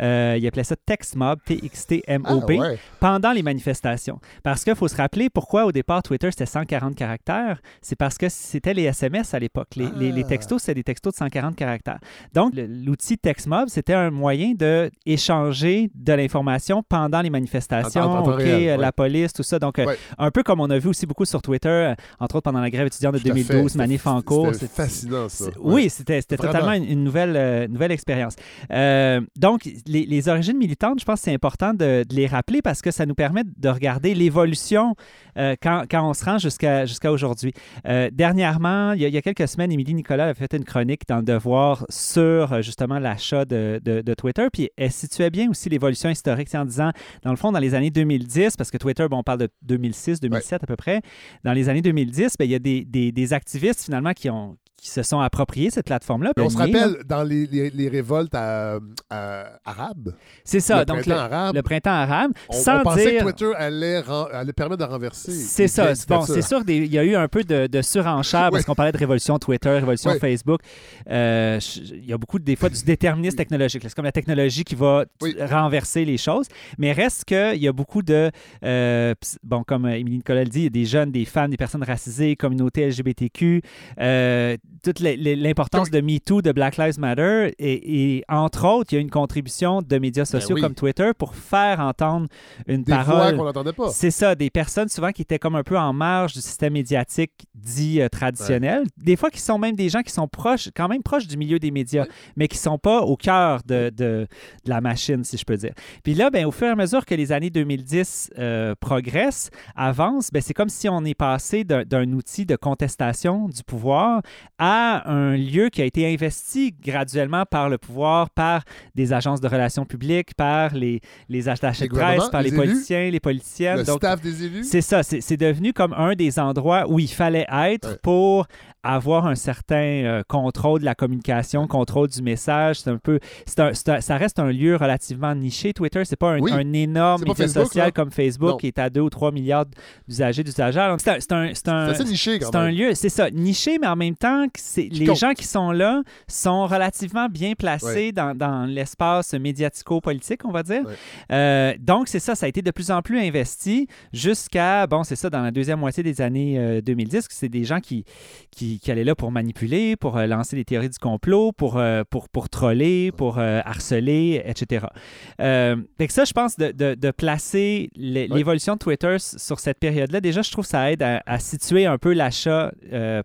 Euh, ils appelaient ça TextMob, T-X-T-M-O-B, Ah, ouais. pendant les manifestations. Parce qu'il faut se rappeler pourquoi au départ Twitter c'était 140 caractères. C'est parce que c'était les SMS à l'époque. Les, les- les Ah. textos, c'était des textos de 140 caractères. Donc l'outil TextMob, c'était un moyen de échanger de l'information pendant les manifestations. En en OK, réel, euh, la police, tout ça. Donc, euh, un peu comme on a vu aussi beaucoup sur Twitter, euh, entre autres pendant la grève étudiante de Tout à fait. 2012, C'était- Manif en cours. C'était fascinant, ça. Oui, c'était totalement une, une nouvelle, euh, nouvelle expérience. Euh, donc, les, les origines militantes, je pense que c'est important de, de les rappeler parce que ça nous permet de regarder l'évolution euh, quand, quand on se rend jusqu'à jusqu'à aujourd'hui. Dernièrement, il y, a, il y a quelques semaines, Émilie Nicolas a fait une chronique dans le Devoir sur justement l'achat de, de- de Twitter, puis elle situait bien aussi l'évolution historique c'est en disant, dans le fond, dans les années 2010, parce que Twitter, bon, on parle de 2006, 2007 à peu près, dans les années 2010, ben, il y a des, des- des activistes finalement qui ont qui se sont appropriés cette plateforme-là. On se rappelle dans les, les, les révoltes à- à- arabes. C'est ça, le donc printemps le, arabe. le printemps arabe, On, sans on pensait dire... que Twitter allait, allait permettre de renverser. C'est ça. Bon, c'est sûr qu'il y a eu un peu de, de surenchère *laughs* parce qu'on parlait de révolution Twitter, révolution Ouais. Facebook. Euh, il y a beaucoup, des fois, du déterminisme technologique. C'est comme la technologie qui va Oui. renverser les choses. Mais reste qu'il y a beaucoup de. euh, bon, comme euh, Émilie Nicolas le dit, il y a des jeunes, des femmes, des personnes racisées, communauté LGBTQ, euh, toute l'importance de MeToo, de Black Lives Matter. Et, et entre autres, il y a une contribution de médias sociaux oui. comme Twitter pour faire entendre une Des voix parole. qu'on n'entendait pas. C'est ça, des personnes souvent qui étaient comme un peu en marge du système médiatique dit euh, traditionnel. Des fois, qui sont même des gens qui sont proches, quand même proches du milieu des médias, mais qui sont pas au cœur de, de- de la machine, si je peux dire. Puis là, ben, au fur et à mesure que les années 2010 euh, progressent, avancent, ben, c'est comme si on est passé d'un outil de contestation du pouvoir à un lieu qui a été investi graduellement par le pouvoir, par des agences de relations publiques, par les, les attachés Les de presse, par les, les élus, politiciens, les politiciennes. Le Donc, staff des élus. c'est ça, c'est c'est devenu comme un des endroits où il fallait être pour avoir un certain euh, contrôle de la communication, contrôle du message. C'est un peu, un- un- ça reste un lieu relativement niché. Twitter, c'est pas un, Oui. un énorme pas média Facebook, social là. comme Facebook Non. qui est à 2 ou 3 milliards d'usagers. Donc, c'est un, c'est un, c'est un- C'est assez niché, quand même. lieu, c'est ça, niché, mais en même temps, c'est- les compte. gens qui sont là sont relativement bien placés Ouais. dans, dans l'espace médiatico-politique, on va dire. Euh, donc, c'est ça, ça a été de plus en plus investi jusqu'à, bon, c'est ça, dans la deuxième moitié des années euh, 2010, que c'est des gens qui, qui, qui allaient là pour manipuler, pour euh, lancer des théories du complot, pour, euh, pour, pour troller, pour euh, harceler, etc. Fait que ça, je pense, de, de- de placer l'é- l'évolution de Twitter sur cette période-là, déjà, je trouve que ça aide à, à situer un peu l'achat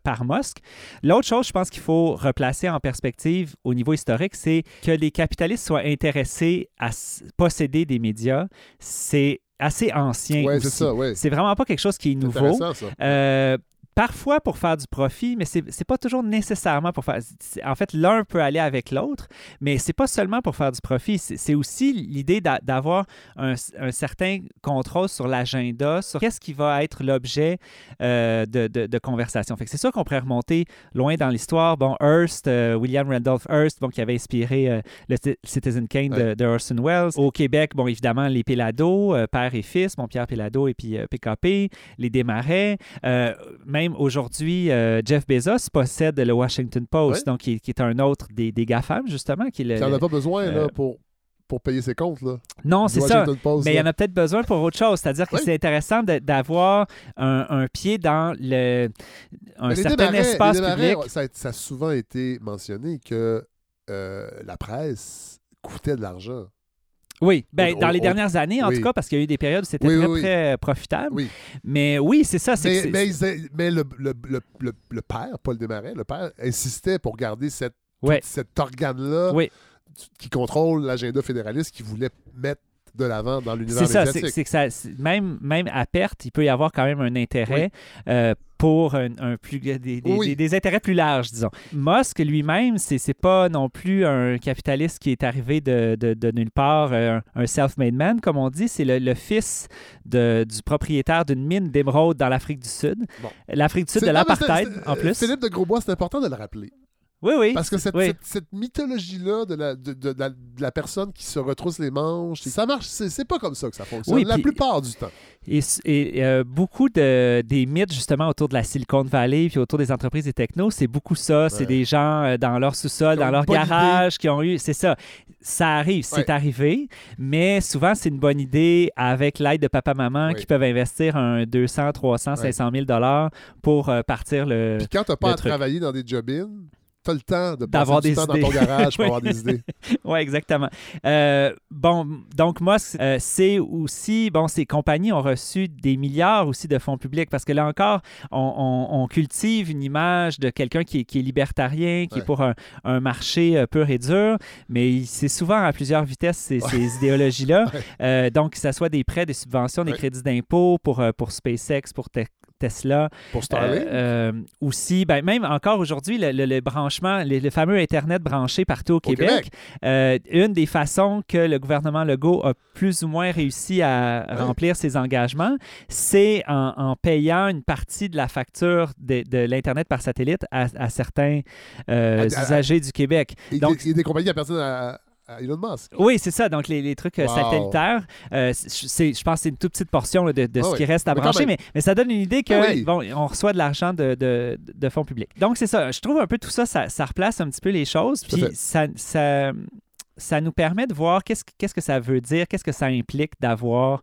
par Musk. L'autre chose, je pense qu'il faut replacer en perspective au niveau historique, c'est que les capitalistes soient intéressés à posséder des médias. C'est assez ancien. Ouais, c'est ça, ouais. C'est vraiment pas quelque chose qui est nouveau. ça. Euh, Parfois pour faire du profit, mais c'est c'est pas toujours nécessairement pour faire. En fait, l'un peut aller avec l'autre, mais c'est pas seulement pour faire du profit. C'est aussi l'idée d'a- d'avoir un, un certain contrôle sur l'agenda, sur qu'est-ce qui va être l'objet euh, de, de- de conversation. Fait c'est sûr qu'on pourrait remonter loin dans l'histoire. Bon, Hearst, euh, William Randolph Hearst, bon, qui avait inspiré euh, le Ci- Citizen Kane de, Ouais. de Orson Welles. Au Québec, bon, évidemment, les Pélado, euh, père et fils, bon, Pierre Pélado et puis PKP, les Desmarais. Euh, même aujourd'hui, euh, Jeff Bezos possède le Washington Post, donc qui, est- qui est un autre des, des GAFAM, justement. Qui le, Puis on n'a pas besoin euh, là, pour, pour payer ses comptes. Là, non, c'est ça. Post, mais il y en a peut-être besoin pour autre chose. C'est-à-dire que Oui. c'est intéressant d'avoir un, un pied dans le, un Mais certain démarrais- espace démarrais, public. Ça, a, ça a souvent été mentionné que euh, la presse coûtait de l'argent. Oui, ben, dans les dernières années, en oui. tout cas, parce qu'il y a eu des périodes où c'était Oui, très, oui, très profitable. Oui. Mais oui, c'est ça. Mais, c'est- mais, ils- mais le, le, le, le, père, Paul Desmarais, le père, insistait pour garder cette, cet organe-là qui contrôle l'agenda fédéraliste qu'il voulait mettre de l'avant dans l'univers C'est ça, c'est médiatique. que ça, même, même à perte, il peut y avoir quand même un intérêt euh, pour un, un plus, des, des- Oui. des- des intérêts plus larges, disons. Musk lui-même, c'est c'est pas non plus un capitaliste qui est arrivé de, de- de nulle part, euh, un, un self-made man, comme on dit. C'est le, le fils de- du propriétaire d'une mine d'émeraude dans l'Afrique du Sud. Bon. L'Afrique du Sud C'est- de non, l'apartheid, en plus. Philippe de Grosbois, c'est important de le rappeler. Oui, oui. Parce que cette, oui. cette- cette mythologie-là de la, de, de- de la, de la personne qui se retrousse les manches, ça marche, c'est pas comme ça que ça fonctionne, Oui, la puis- plupart du temps. Et, et, euh, beaucoup de, des mythes, justement, autour de la Silicon Valley puis autour des entreprises et techno, c'est beaucoup ça. C'est des gens euh, dans leur sous-sol, dans leur garage, qui ont eu. C'est ça. Ça arrive, c'est Ouais. arrivé, mais souvent, c'est une bonne idée avec l'aide de papa-maman qui peuvent investir un 200, 300, 500 000 dollars pour euh, partir le. Puis quand t'as pas à travailler dans des job-ins, t'as le temps de D'avoir passer du des temps idées. dans ton garage pour Oui. *laughs* avoir des idées. oui, exactement. Euh, bon, donc moi, c'est euh, c'est aussi, bon, ces compagnies ont reçu des milliards aussi de fonds publics parce que là encore, on, on- on cultive une image de quelqu'un qui, est- qui est libertarien, qui est pour un, un marché euh, pur et dur, mais c'est souvent à plusieurs vitesses ces, ces idéologies-là. *laughs* Euh, donc, que ce soit des prêts, des subventions, des crédits d'impôt pour, pour SpaceX, pour Te- Tesla. Pour Starlink? Euh, euh, aussi, ben, même encore aujourd'hui, le, le- le branchement, le, le fameux Internet branché partout au, Québec, Québec. euh, une des façons que le gouvernement Legault a plus ou moins réussi à Ouais. remplir ses engagements, c'est en, en payant une partie de la facture de, de l'Internet par satellite à, à certains euh, À- à- usagers du Québec. Et Donc, des- il y a des compagnies qui appartiennent à, à Elon Musk. oui, c'est ça. Donc, les, les trucs euh, Wow. satellitaires, euh, c'est, je pense que c'est une toute petite portion là, de, de Ah ce oui. qui reste à Mais brancher, mais, mais ça donne une idée que Ah oui. bon, on reçoit de l'argent de, de- de fonds publics. Donc, c'est ça. Je trouve un peu tout ça, ça, ça replace un petit peu les choses. Puis, ça, ça nous permet de voir qu'est-ce, qu'est-ce que ça veut dire, qu'est-ce que ça implique d'avoir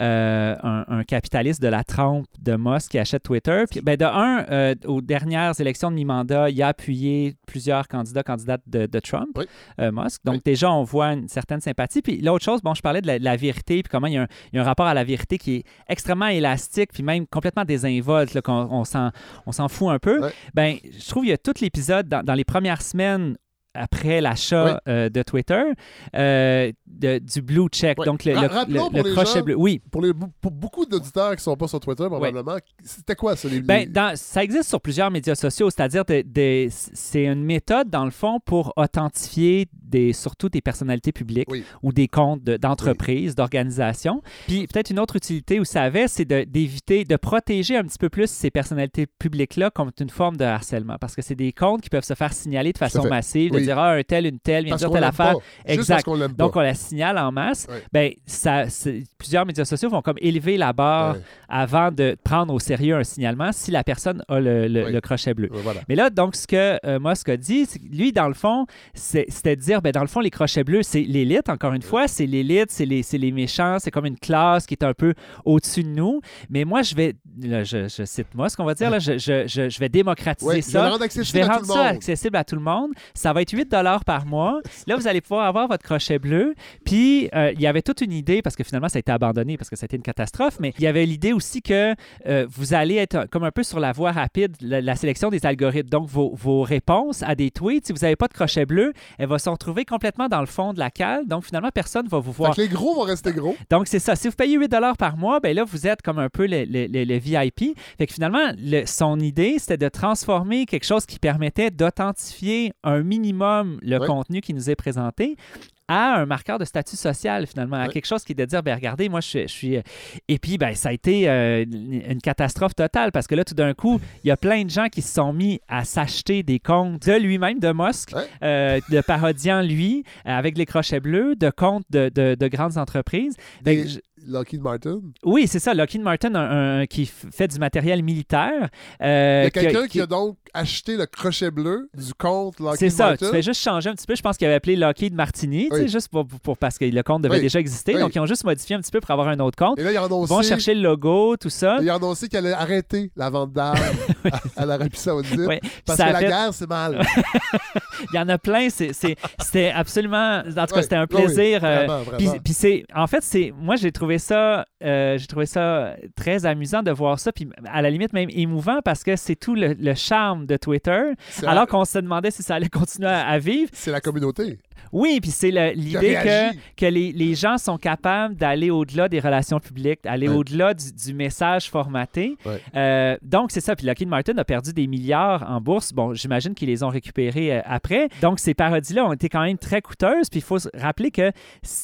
euh, un, un capitaliste de la trempe de Musk qui achète Twitter. Puis, ben, de un, euh, aux dernières élections de mi-mandat, il a appuyé plusieurs candidats, candidates de, de Trump, Oui. euh, Musk. Donc, déjà, on voit une certaine sympathie. Puis, l'autre chose, bon, je parlais de la, de la vérité, puis comment il y, a un, il y a un rapport à la vérité qui est extrêmement élastique, puis même complètement désinvolte, là, qu'on on s'en, on s'en fout un peu. Ben, je trouve qu'il y a tout l'épisode dans, dans les premières semaines après l'achat Oui. euh, de Twitter, euh, de- du blue check, donc le, le- crochet gens- bleu. Oui, Pour, les, pour beaucoup d'auditeurs qui ne sont pas sur Twitter, probablement, c'était quoi ça, les... ben, dans- ça existe sur plusieurs médias sociaux, c'est-à-dire c'est une méthode, dans le fond, pour authentifier des, surtout des personnalités publiques Oui. ou des comptes de- d'entreprises, d'organisations. Puis peut-être une autre utilité où ça avait, c'est de- d'éviter, de, protéger un petit peu plus ces personnalités publiques-là comme une forme de harcèlement, parce que c'est des comptes qui peuvent se faire signaler de façon massive, de Oui. dire, ah, un tel, une telle, vient dire telle affaire. pas. Exact. Donc, on la signale en masse. Ouais. Ben, ça, plusieurs médias sociaux vont comme élever la barre avant de prendre au sérieux un signalement si la personne a le, le- Oui. le crochet bleu. Voilà. Mais là, donc, ce que euh, Musk a dit, lui, dans le fond, c'était de dire, ben, dans le fond, les crochets bleus, c'est l'élite, encore une fois, c'est l'élite, c'est les, les méchants, c'est comme une classe qui est un peu au-dessus de nous. Mais moi, je vais, là, je, je cite Musk, on va dire, là, je, je- je- vais démocratiser Ouais, je vais ça. le rendre accessible je vais rendre ça monde. accessible à tout le monde. Ça va être 8 par mois. Là, vous allez pouvoir avoir votre crochet bleu. Puis, euh, il y avait toute une idée, parce que finalement, ça a été abandonné parce que ça a été une catastrophe, mais il y avait l'idée aussi que euh, vous allez être comme un peu sur la voie rapide, la, la sélection des algorithmes. Donc, vos, vos réponses à des tweets, si vous n'avez pas de crochet bleu, elles vont se retrouver complètement dans le fond de la cale. Donc, finalement, personne ne va vous Fait voir. que les gros vont rester gros. Donc, c'est ça. Si vous payez 8 par mois, ben là, vous êtes comme un peu le, le- le- le VIP. Fait que finalement, le- son idée, c'était de transformer quelque chose qui permettait d'authentifier un minimum le contenu qui nous est présenté à un marqueur de statut social, finalement, à quelque chose qui est de dire, ben regardez, moi, je, suis- je suis... Et puis, ben ça a été euh, une catastrophe totale, parce que là, tout d'un coup, il y a plein de gens qui se sont mis à s'acheter des comptes de lui-même, de Musk, euh, de parodiant lui, euh, avec les crochets bleus, de comptes de, de- de grandes entreprises. Des- je- Lockheed Martin? Oui, c'est ça. Lockheed Martin un, un, qui fait du matériel militaire. Euh, Il y a quelqu'un qui, qui, a donc acheté le crochet bleu du compte Lockheed Martin. C'est ça. Tu fais juste changer un petit peu. Je pense qu'il avait appelé Lockheed Martini, oui. juste pour, pour, parce que le compte devait oui. déjà exister. Oui. Donc, ils ont juste modifié un petit peu pour avoir un autre compte. Et là, ils ont annoncé... Ils vont chercher le logo, tout ça. Ils ont annoncé qu'elle allait arrêter la vente d'armes *laughs* à l'Arabie Saoudite. Parce que la fait... guerre, c'est mal. *laughs* Il y en a plein. C'était absolument. En tout cas, c'était un plaisir. Vraiment, euh, puis, puis c'est. En fait, c'est. Moi, j'ai trouvé ça. Euh, j'ai trouvé ça très amusant de voir ça. Puis à la limite, même émouvant parce que c'est tout le, le, charme de Twitter. Alors qu'on se demandait si ça allait *laughs* continuer à, à vivre. C'est la communauté. Oui, puis c'est l'idée que, que les, les, gens sont capables d'aller au-delà des relations publiques, d'aller ouais. au-delà du, du, message formaté. Ouais. Euh, donc, c'est ça. Puis Lockheed Martin a perdu des milliards en bourse. Bon, j'imagine qu'ils les ont récupérés euh, après. Donc, ces parodies-là ont été quand même très coûteuses. Puis il faut se rappeler que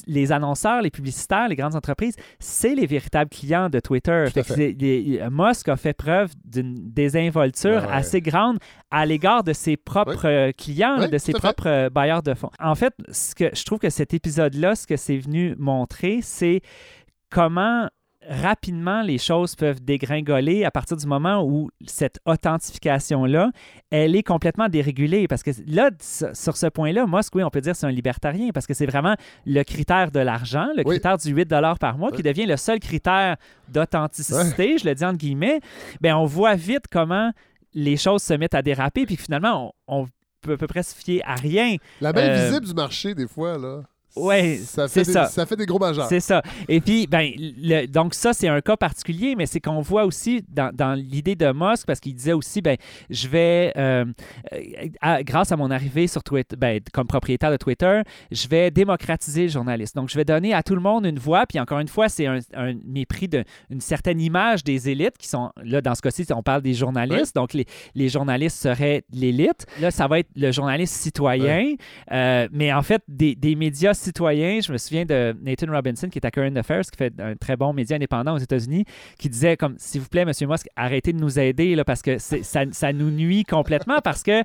les annonceurs, les publicitaires, les grandes entreprises, c'est les véritables clients de Twitter. Fait que les, Musk a fait preuve d'une désinvolture ouais. assez grande à l'égard de ses propres clients, de ses propres bailleurs de fonds. En fait, ce que je trouve que cet épisode-là, ce que c'est venu montrer, c'est comment rapidement les choses peuvent dégringoler à partir du moment où cette authentification-là, elle est complètement dérégulée. Parce que là, sur ce point-là, Musk, oui, on peut dire c'est un libertarien parce que c'est vraiment le critère de l'argent, le oui. critère du 8 par mois oui. qui devient le seul critère d'authenticité, je le dis entre guillemets. Bien, on voit vite comment les choses se mettent à déraper, puis finalement, on, on peut à peu près se fier à rien. La main euh, visible du marché, des fois, là. Oui, c'est ça. Ça fait des gros majeurs. C'est ça. Et puis, ben, le, donc ça, c'est un cas particulier, mais c'est qu'on voit aussi dans, dans l'idée de Musk, parce qu'il disait aussi, ben, je vais, euh, à, grâce à mon arrivée sur Twitter, ben, comme propriétaire de Twitter, je vais démocratiser le journaliste. Donc, je vais donner à tout le monde une voix. Puis encore une fois, c'est un, un, mépris d'une certaine image des élites qui sont, là, dans ce cas-ci, on parle des journalistes. Oui. Donc, les, les journalistes seraient l'élite. Là, ça va être le journaliste citoyen. Oui. Euh, mais en fait, des, des médias citoyen. Je me souviens de Nathan Robinson, qui est à Current Affairs, qui fait un très bon média indépendant aux États-Unis, qui disait comme s'il vous plaît, Monsieur Musk, arrêtez de nous aider là, parce que ça, ça, nous nuit complètement. parce que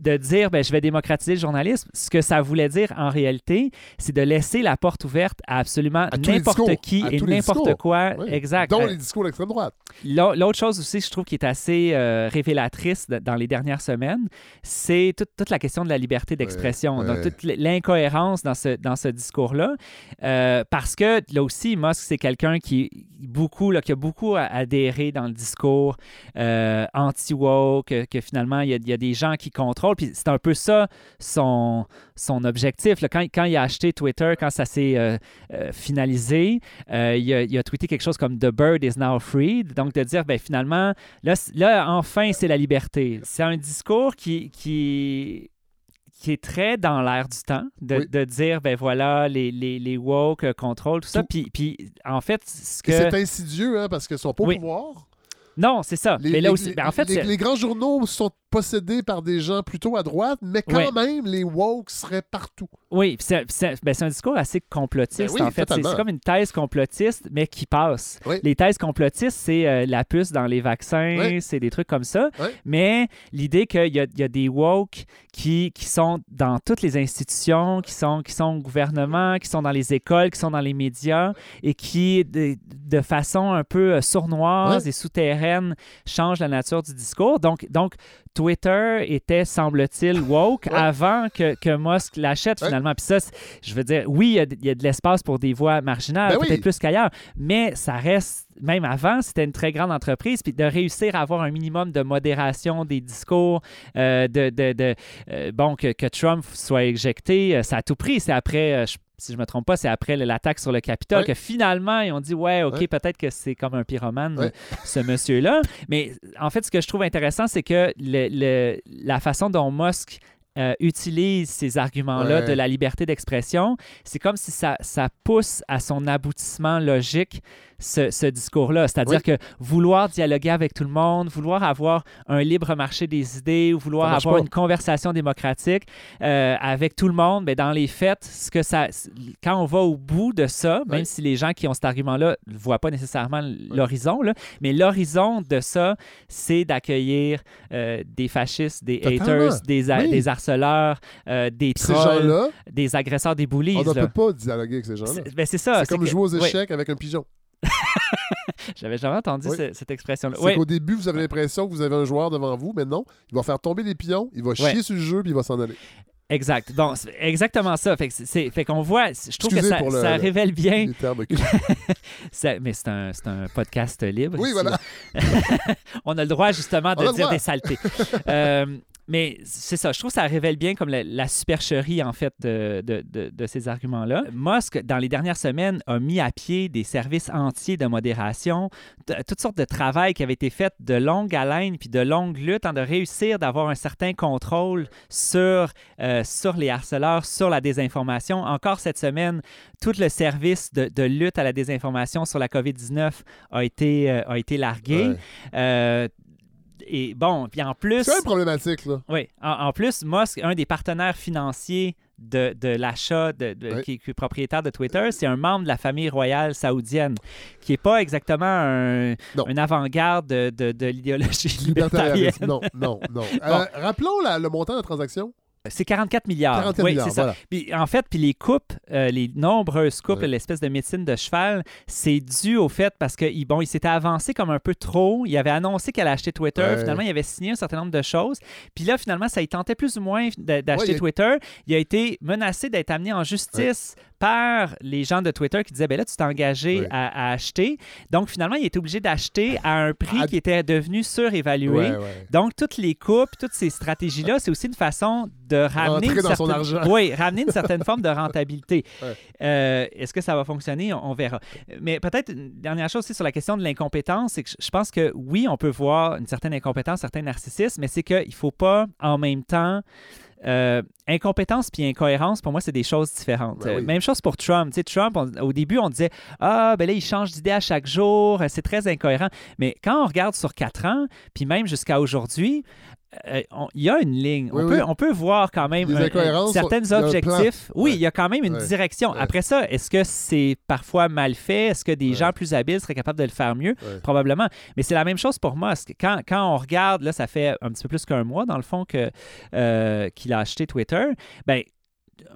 de dire ben, je vais démocratiser le journalisme, ce que ça voulait dire en réalité, c'est de laisser la porte ouverte à absolument n'importe qui à et n'importe quoi. Oui. Exact. Dont les discours d'extrême droite. L'autre chose aussi, je trouve, qui est assez euh, révélatrice dans les dernières semaines, c'est toute, toute, la question de la liberté d'expression. Ouais, Donc, toute l'incohérence dans ce, dans ce discours-là. Euh, parce que là aussi, Musk, c'est quelqu'un qui, beaucoup, là, qui a beaucoup adhéré dans le discours euh, anti-woke, que, finalement, il y, a, des gens qui contrôlent. Puis c'est un peu ça son, son objectif. Là, quand, quand, il a acheté Twitter, quand ça s'est euh, finalisé, il a, il, tweeté quelque chose comme The bird is now freed. Donc, de dire, ben, finalement, là, là enfin, c'est la liberté. C'est un discours qui, qui qui est très dans l'air du temps, de, oui. de, dire, ben voilà, les, les, les woke euh, contrôlent, tout, tout, ça. Puis, puis, en fait, ce que... C'est insidieux, hein, parce qu'ils sont pas au oui. pouvoir. Non, c'est ça. Les, mais là aussi, ben, en fait, les, les, grands journaux sont possédés par des gens plutôt à droite, mais quand même, les woke seraient partout. Oui, c'est ben, un discours assez complotiste, ben oui, en fait. C'est comme une thèse complotiste, mais qui passe. Oui. Les thèses complotistes, c'est euh, la puce dans les vaccins, oui. c'est des trucs comme ça. Mais l'idée qu'il y, y, a des woke qui, qui sont dans toutes les institutions, qui sont, qui sont au gouvernement, qui sont dans les écoles, qui sont dans les médias, et qui, de, de façon un peu euh, sournoise et souterraine, changent la nature du discours. Donc, donc Twitter était, semble-t-il, woke ouais. avant que, que Musk l'achète ouais. finalement. Puis ça, je veux dire, oui, il y a, y a de l'espace pour des voix marginales, ben peut-être oui. plus qu'ailleurs, mais ça reste, même avant, c'était une très grande entreprise. Puis de réussir à avoir un minimum de modération des discours, euh, de, de, de euh, bon, que, que, Trump soit éjecté, euh, ça a tout pris. C'est après, je si je ne me trompe pas, c'est après l'attaque sur le Capitole oui. que finalement, ils ont dit Ouais, OK, oui. peut-être que c'est comme un pyromane, oui. ce monsieur-là. *laughs* Mais en fait, ce que je trouve intéressant, c'est que le, le, la façon dont Musk euh, utilise ces arguments-là de la liberté d'expression, c'est comme si ça, ça pousse à son aboutissement logique ce, ce discours-là. C'est-à-dire oui. que vouloir dialoguer avec tout le monde, vouloir avoir un libre marché des idées, ou vouloir avoir pas. une conversation démocratique euh, avec tout le monde, mais dans les faits, ce que ça, quand on va au bout de ça, même oui. si les gens qui ont cet argument-là ne voient pas nécessairement l'horizon, mais l'horizon de ça, c'est d'accueillir euh, des fascistes, des Totalement. haters, des, oui. des harceleurs euh, des trolls, des agresseurs, des bullies. On ne peut pas dialoguer avec ces gens-là. C'est ben, ça. C'est comme que- jouer aux échecs avec un pigeon. *laughs* J'avais jamais entendu Oui. ce- cette expression-là. C'est Oui. qu'au début, vous avez l'impression que vous avez un joueur devant vous, mais non, il va faire tomber les pions, il va chier sur le jeu, puis il va s'en aller. Exact. Bon, c'est exactement ça. Fait que c'est- fait qu'on voit, je trouve que Excusez ça, le- ça le- révèle bien. les termes *laughs* Ça- mais c'est un, c'est un podcast libre. Oui, ici, voilà. là. *laughs* On a le droit justement de dire des saletés. Euh, mais c'est ça, je trouve que ça révèle bien comme la, la supercherie en fait de, de- de- de ces arguments-là. Musk, dans les dernières semaines, a mis à pied des services entiers de modération, toutes sortes de travail qui avaient été fait de longue haleine puis de longue lutte en de réussir d'avoir un certain contrôle sur, euh, sur les harceleurs, sur la désinformation. Encore cette semaine, tout le service de, de lutte à la désinformation sur la COVID-19 a été, euh, a été largué. Ouais. Euh, et bon, puis en plus. C'est quand même problématique, là. Oui. En, en plus, Musk, un des partenaires financiers de, de l'achat, de, de- qui, qui est propriétaire de Twitter, c'est un membre de la famille royale saoudienne, qui n'est pas exactement un, un avant-garde de, de- l'idéologie libertarienne. Non, non, non. *laughs* Bon. Euh, rappelons la- le montant de la transaction. C'est 44 milliards. 44 oui, milliards, c'est ça. voilà. Puis, en fait, puis les coupes, euh, les nombreuses coupes, l'espèce de médecine de cheval, c'est dû au fait parce que bon, il s'était avancé comme un peu trop. Il avait annoncé qu'elle allait acheter Twitter. Ouais. Finalement, il avait signé un certain nombre de choses. Puis là, finalement, ça il tentait plus ou moins d'acheter Ouais, Twitter. Il a été menacé d'être amené en justice par les gens de Twitter qui disaient ben là, tu t'es engagé à, à acheter. Donc, finalement, il était obligé d'acheter à un prix qui était devenu surévalué. Ouais, ouais. Donc, toutes les coupes, toutes ces stratégies-là, c'est aussi une façon de ramener, une dans son certaine- argent. Oui, ramener une certaine forme de rentabilité. *laughs* Ouais. Euh, Est-ce que ça va fonctionner? On, on verra. Mais peut-être une dernière chose aussi sur la question de l'incompétence, c'est que je- pense que oui, on peut voir une certaine incompétence, un certain narcissisme, mais c'est qu'il ne faut pas en même temps. euh, incompétence puis incohérence, pour moi, c'est des choses différentes. Ben oui. Euh, Même chose pour Trump. Tu sais, Trump, on- au début, on disait Ah, ben là, il change d'idée à chaque jour, c'est très incohérent. Mais quand on regarde sur quatre ans, puis même jusqu'à aujourd'hui, euh, il y a une ligne. Oui, on, oui. Peut, on peut voir quand même certains objectifs. Oui, Ouais. il y a quand même une Ouais. direction. Ouais. Après ça, est-ce que c'est parfois mal fait? Est-ce que des gens plus habiles seraient capables de le faire mieux? Probablement. Mais c'est la même chose pour Musk. Quand, quand on regarde, là, ça fait un petit peu plus qu'un mois, dans le fond, que, euh, qu'il a acheté Twitter, ben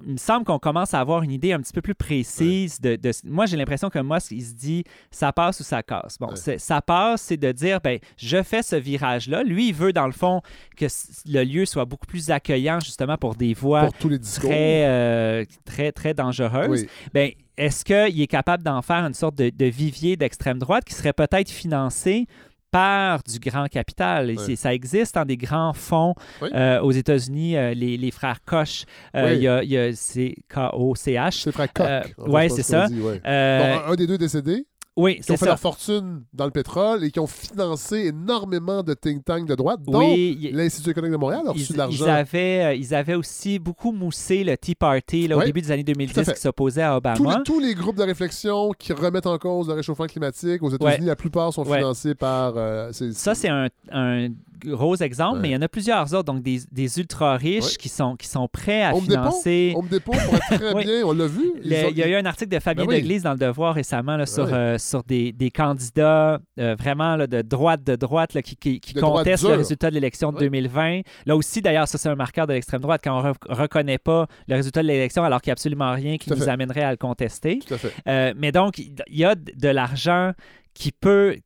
il me semble qu'on commence à avoir une idée un petit peu plus précise de, de- Moi, j'ai l'impression que Musk, il se dit ça passe ou ça casse. Bon, ça passe, c'est de dire ben, je fais ce virage-là. Lui, il veut, dans le fond, que le lieu soit beaucoup plus accueillant, justement, pour des voix Pour tous les discours. très, euh, très, très dangereuses. Oui. Ben, est-ce qu'il est capable d'en faire une sorte de, de vivier d'extrême droite qui serait peut-être financé par du grand capital. Ça existe dans des grands fonds Oui. euh, aux États-Unis, euh, les, les frères Koch. euh, Oui. Il y a, il y a c'est K-O-C-H. C'est frère Koch. Pense c'est ça. dit, ouais. Bon, un, un des deux décédés. Oui, qui ont fait ça. leur fortune dans le pétrole et qui ont financé énormément de think tanks de droite, dont Oui, l'Institut économique de Montréal a reçu Ils, de ils l'argent. avaient, euh, ils avaient aussi beaucoup moussé le Tea Party là, au début des années tout à 2010 fait. qui s'opposait à Obama. Tous les, tous les groupes de réflexion qui remettent en cause le réchauffement climatique aux États-Unis, Ouais. la plupart sont Ouais. financés par. euh, Ça, c'est un, un gros exemple, mais il y en a plusieurs autres, donc des, des ultra-riches Ouais. qui, sont, qui sont prêts à Home financer. Home Depot pourrait très Oui. *laughs* bien, on l'a vu. Le- Ils ont- il y a eu un article de Fabien Ben oui. Deglise dans Le Devoir récemment là, sur, oui. euh, sur des, des candidats euh, vraiment là, de droite de droite là, qui, qui, contestent le résultat de l'élection de Oui. 2020. Là aussi, d'ailleurs, ça c'est un marqueur de l'extrême droite quand on ne reconnaît pas le résultat de l'élection alors qu'il n'y a absolument rien qui nous amènerait à le contester. Tout à fait. Euh, mais donc, il y a de l'argent qui peut.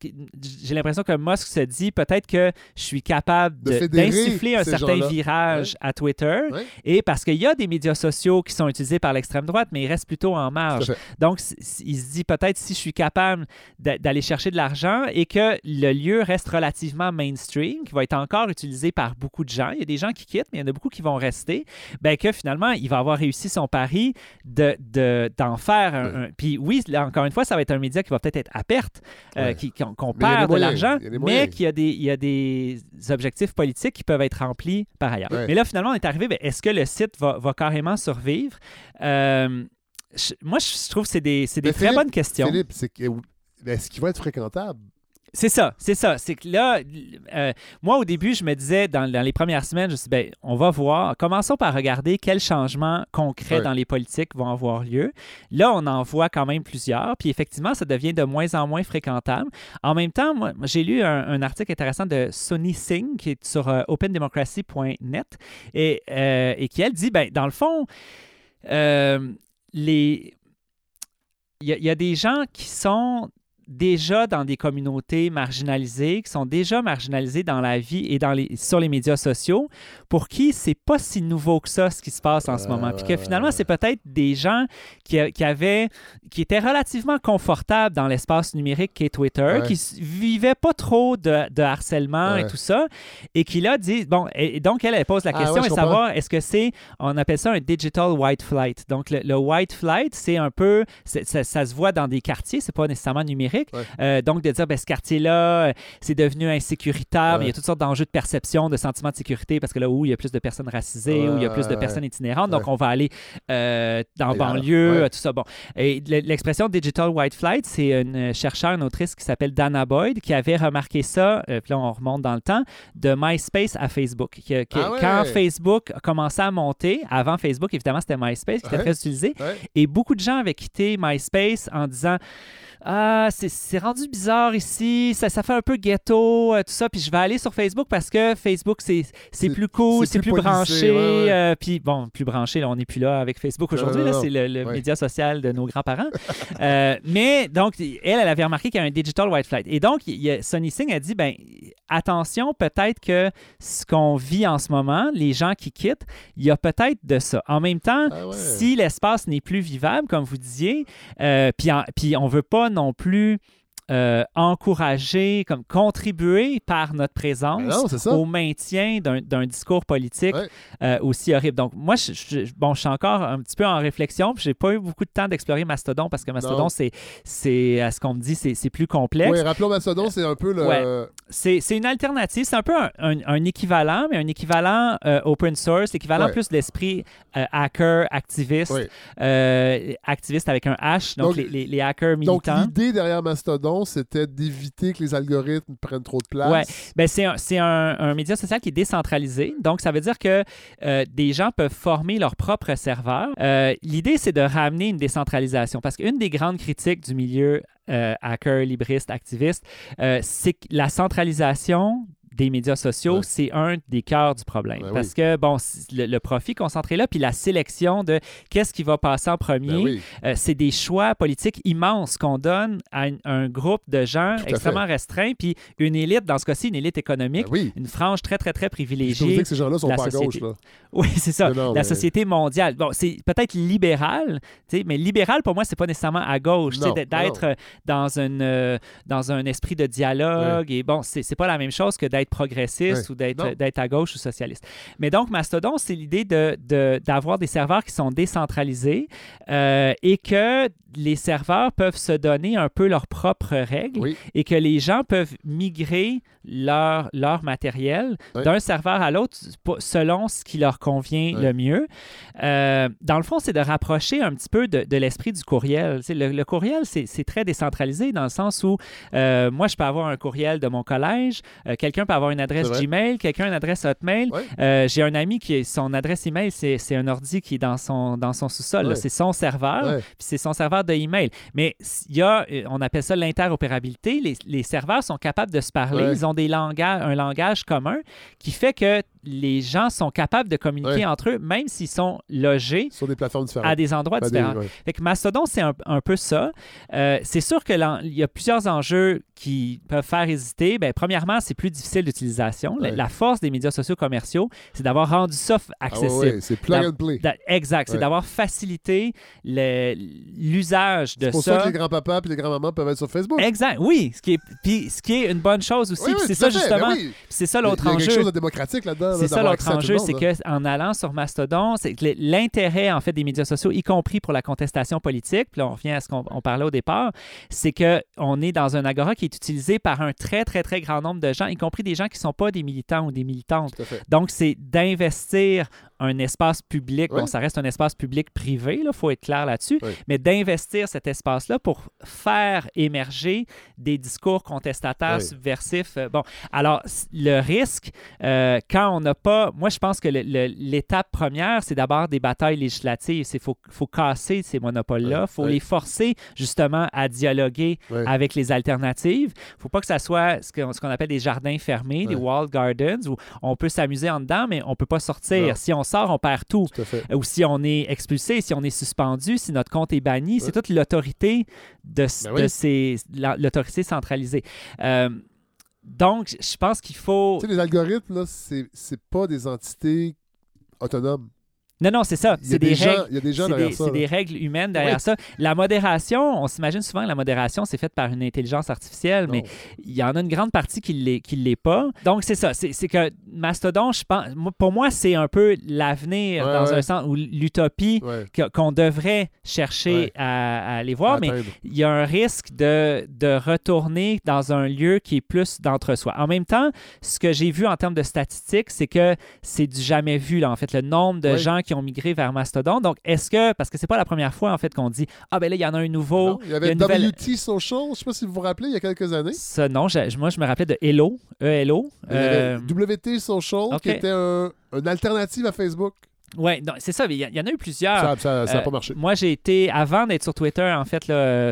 J'ai l'impression que Musk se dit peut-être que je suis capable d'insuffler un certain virage à Twitter. Ouais. Et parce qu'il y a des médias sociaux qui sont utilisés par l'extrême droite, mais ils restent plutôt en marge. Donc, il se dit peut-être si je suis capable d'a- d'aller chercher de l'argent et que le lieu reste relativement mainstream, qui va être encore utilisé par beaucoup de gens. Il y a des gens qui quittent, mais il y en a beaucoup qui vont rester. Ben que finalement, il va avoir réussi son pari de, de- d'en faire un, un- Puis oui, là, encore une fois, ça va être un média qui va peut-être être à perte, euh, qu'on, perd de l'argent, mais qu'il y a, des, il y a des objectifs politiques qui peuvent être remplis par ailleurs. Ouais. Mais là, finalement, on est arrivé, ben, est-ce que le site va, va carrément survivre? Euh, je- moi, je trouve que c'est des, très Philippe- bonnes questions. Philippe, c'est est-ce qu'il va être fréquentable? C'est ça, c'est ça. C'est que là, euh, moi, au début, je me disais, dans, dans les premières semaines, je me suis dit, ben, on va voir. Commençons par regarder quels changements concrets dans les politiques vont avoir lieu. Là, on en voit quand même plusieurs. Puis effectivement, ça devient de moins en moins fréquentable. En même temps, moi, j'ai lu un, un article intéressant de Sonny Singh qui est sur euh, opendemocracy.net et, euh, et qui, elle, dit, ben, dans le fond, les... Il y, a- il y a des gens qui sont déjà dans des communautés marginalisées, qui sont déjà marginalisées dans la vie et dans les, sur les médias sociaux, pour qui c'est pas si nouveau que ça ce qui se passe en ce moment. Puis que finalement, c'est peut-être des gens qui, a- qui avaient, qui étaient relativement confortables dans l'espace numérique qu'est Twitter, Ouais. qui vivaient pas trop de, de harcèlement et tout ça, et qui là disent, bon, et, et donc elle, elle pose la Ah, question ouais, et savoir est-ce que c'est, on appelle ça un digital white flight? Donc, le, le white flight, c'est un peu, ça, ça se voit dans des quartiers, c'est pas nécessairement numérique. Euh, donc, de dire, ben, ce quartier-là, euh, c'est devenu insécuritaire, Ouais. mais il y a toutes sortes d'enjeux de perception, de sentiment de sécurité, parce que là où il y a plus de personnes racisées, où il y a plus de personnes itinérantes, donc on va aller euh, dans banlieue, tout ça. Bon. Et le- l'expression digital white flight, c'est une chercheure, une autrice qui s'appelle Dana Boyd, qui avait remarqué ça, puis là on remonte dans le temps, de MySpace à Facebook. Ah. Quand Facebook a commencé à monter, avant Facebook, évidemment, c'était MySpace qui était très utilisé, et beaucoup de gens avaient quitté MySpace en disant Ah, c'est- rendu bizarre ici, ça, ça fait un peu ghetto, euh, tout ça, puis je vais aller sur Facebook parce que Facebook, c'est plus cool, c'est plus branché. ouais, ouais. euh, puis bon, plus branché, là, on n'est plus là avec Facebook aujourd'hui, non, là, non. c'est le, le Ouais. média social de nos grands-parents. *laughs* Euh, mais donc, elle, elle avait remarqué qu'il y a un digital white flight. Et donc, il y a, Sonny Singh a dit, ben attention, peut-être que ce qu'on vit en ce moment, les gens qui quittent, il y a peut-être de ça. En même temps, Ah si l'espace n'est plus vivable, comme vous disiez, euh, puis, on veut pas non plus euh, encourager, comme contribuer par notre présence Ben non, ça. au maintien d'un discours politique Ouais. euh, aussi horrible. Donc, moi, je, je- bon, je suis encore un petit peu en réflexion, puis j'ai pas eu beaucoup de temps d'explorer Mastodon parce que Mastodon, c'est, à ce qu'on me dit, c'est, plus complexe. Oui, rappelons Mastodon, c'est un peu le. Ouais. C'est, une alternative, c'est un peu un, un- un équivalent, mais un équivalent euh, open source, équivalent Ouais. plus d'esprit euh, hacker, activiste, activiste avec un H, donc, Donc, les, les- les hackers Donc, militants. l'idée derrière Mastodon, c'était d'éviter que les algorithmes prennent trop de place. Ouais, ben c'est un, c'est un, un média social qui est décentralisé. Donc, ça veut dire que euh, des gens peuvent former leur propre serveur. Euh, L'idée, c'est de ramener une décentralisation parce qu'une des grandes critiques du milieu euh, hacker, libriste, activiste, euh, c'est que la centralisation des médias sociaux, c'est un des cœurs du problème. Ben parce oui. que, bon, le, le profit concentré là, puis la sélection de qu'est-ce qui va passer en premier, Ben oui. euh, c'est des choix politiques immenses qu'on donne à un, un groupe de gens extrêmement fait. restreint, puis une élite, dans ce cas-ci, une élite économique, Ben oui. une frange très, très, très Je privilégiée. dire que ces gens-là sont la pas à gauche. Là. *laughs* Oui, c'est ça. Non, la mais- société mondiale. Bon, c'est peut-être libéral, mais libéral, pour moi, c'est pas nécessairement à gauche. d'être euh, dans, une, euh, dans un esprit de dialogue. Et bon, c'est pas la même chose que d'être progressiste ou d'être à gauche ou socialiste. Mais donc, Mastodon, c'est l'idée d'avoir de, d'avoir des serveurs qui sont décentralisés euh, et que les serveurs peuvent se donner un peu leurs propres règles Oui. et que les gens peuvent migrer leur, leur matériel Oui. d'un serveur à l'autre selon ce qui leur convient le mieux. Euh, dans le fond, c'est de rapprocher un petit peu de, de l'esprit du courriel. Le, le courriel, c'est très décentralisé dans le sens où euh, moi, je peux avoir un courriel de mon collège, quelqu'un peut avoir une adresse. Gmail, quelqu'un une adresse Hotmail. Ouais. Euh, J'ai un ami qui, son adresse email, c'est c'est un ordi qui est dans son, dans son sous-sol. Ouais. C'est son serveur, Ouais. puis c'est son serveur de email. Mais il y a, euh, on appelle ça l'interopérabilité. Les, les serveurs sont capables de se parler. Ils ont des langages, un langage commun qui fait que les gens sont capables de communiquer Ouais. entre eux, même s'ils sont logés Sur des plateformes différentes. à des endroits À des- différents. ouais. Fait que Mastodon, c'est un, un peu ça. Euh, c'est sûr qu'il y a plusieurs enjeux qui peuvent faire hésiter. Ben, premièrement, c'est plus difficile d'utilisation. La- Ouais. La, force des médias sociaux commerciaux, c'est d'avoir rendu ça Ah accessible. c'est plug and play. exact. C'est d'avoir facilité l'usage de C'est pour ça. ça que les grands-papas et les grands-mamans peuvent être sur Facebook. Exact, oui. Ce qui est, puis ce qui est une bonne chose aussi. Oui, oui, c'est ça fait, justement. ben oui. C'est ça l'autre il y a enjeu. quelque chose de démocratique là-dedans. C'est ça l'autre enjeu, c'est qu'en allant sur Mastodon, c'est que l'intérêt en fait des médias sociaux, y compris pour la contestation politique, puis là on revient à ce qu'on on parlait au départ, c'est que on est dans un agora qui est utilisé par un très très très grand nombre de gens, y compris des gens qui ne sont pas des militants ou des militantes. Donc c'est d'investir un espace public. Bon, ça reste un espace public-privé, il faut être clair là-dessus, mais d'investir cet espace-là pour faire émerger des discours contestataires, subversifs. Bon, alors, le risque, euh, quand on n'a pas. Moi, je pense que l'étape première, c'est d'abord des batailles législatives. Il faut, faut casser ces monopoles-là. Il faut les forcer, justement, à dialoguer avec les alternatives. Il ne faut pas que ça soit ce qu'on appelle des jardins fermés, des walled gardens, où on peut s'amuser en dedans, mais on ne peut pas sortir. Si on sort, on perd tout. Ou si on est expulsé, si on est suspendu, si notre compte est banni, c'est toute l'autorité de, ben ces l'autorité centralisée. Euh, donc, je pense qu'il faut. Tu sais, les algorithmes, là, c'est pas des entités autonomes. Non, non, c'est ça. C'est des, règles. Il y a des gens derrière ça. C'est des règles humaines derrière ça. La modération, on s'imagine souvent que la modération, c'est faite par une intelligence artificielle, mais il y en a une grande partie qui ne l'est pas. Donc, c'est ça. C'est que Mastodon, je pense, pour moi, c'est un peu l'avenir dans un sens où l'utopie qu'on devrait chercher à, aller voir, mais il y a un risque de, de retourner dans un lieu qui est plus d'entre-soi. En même temps, ce que j'ai vu en termes de statistiques, c'est que c'est du jamais vu, là, en fait. Le nombre de gens qui ont migré vers Mastodon. Donc, est-ce que, parce que c'est pas la première fois, en fait, qu'on dit Ah, ben là, il y en a un nouveau. il y avait WT Social, je sais pas si vous vous rappelez, il y a quelques années. Non, moi, je me rappelais de Hello, E-L-O. Euh... WT Social, qui était une alternative à Facebook. Oui, c'est ça. Il y, en a eu plusieurs. Ça n'a pas marché. Euh, moi, j'ai été, avant d'être sur Twitter, en fait,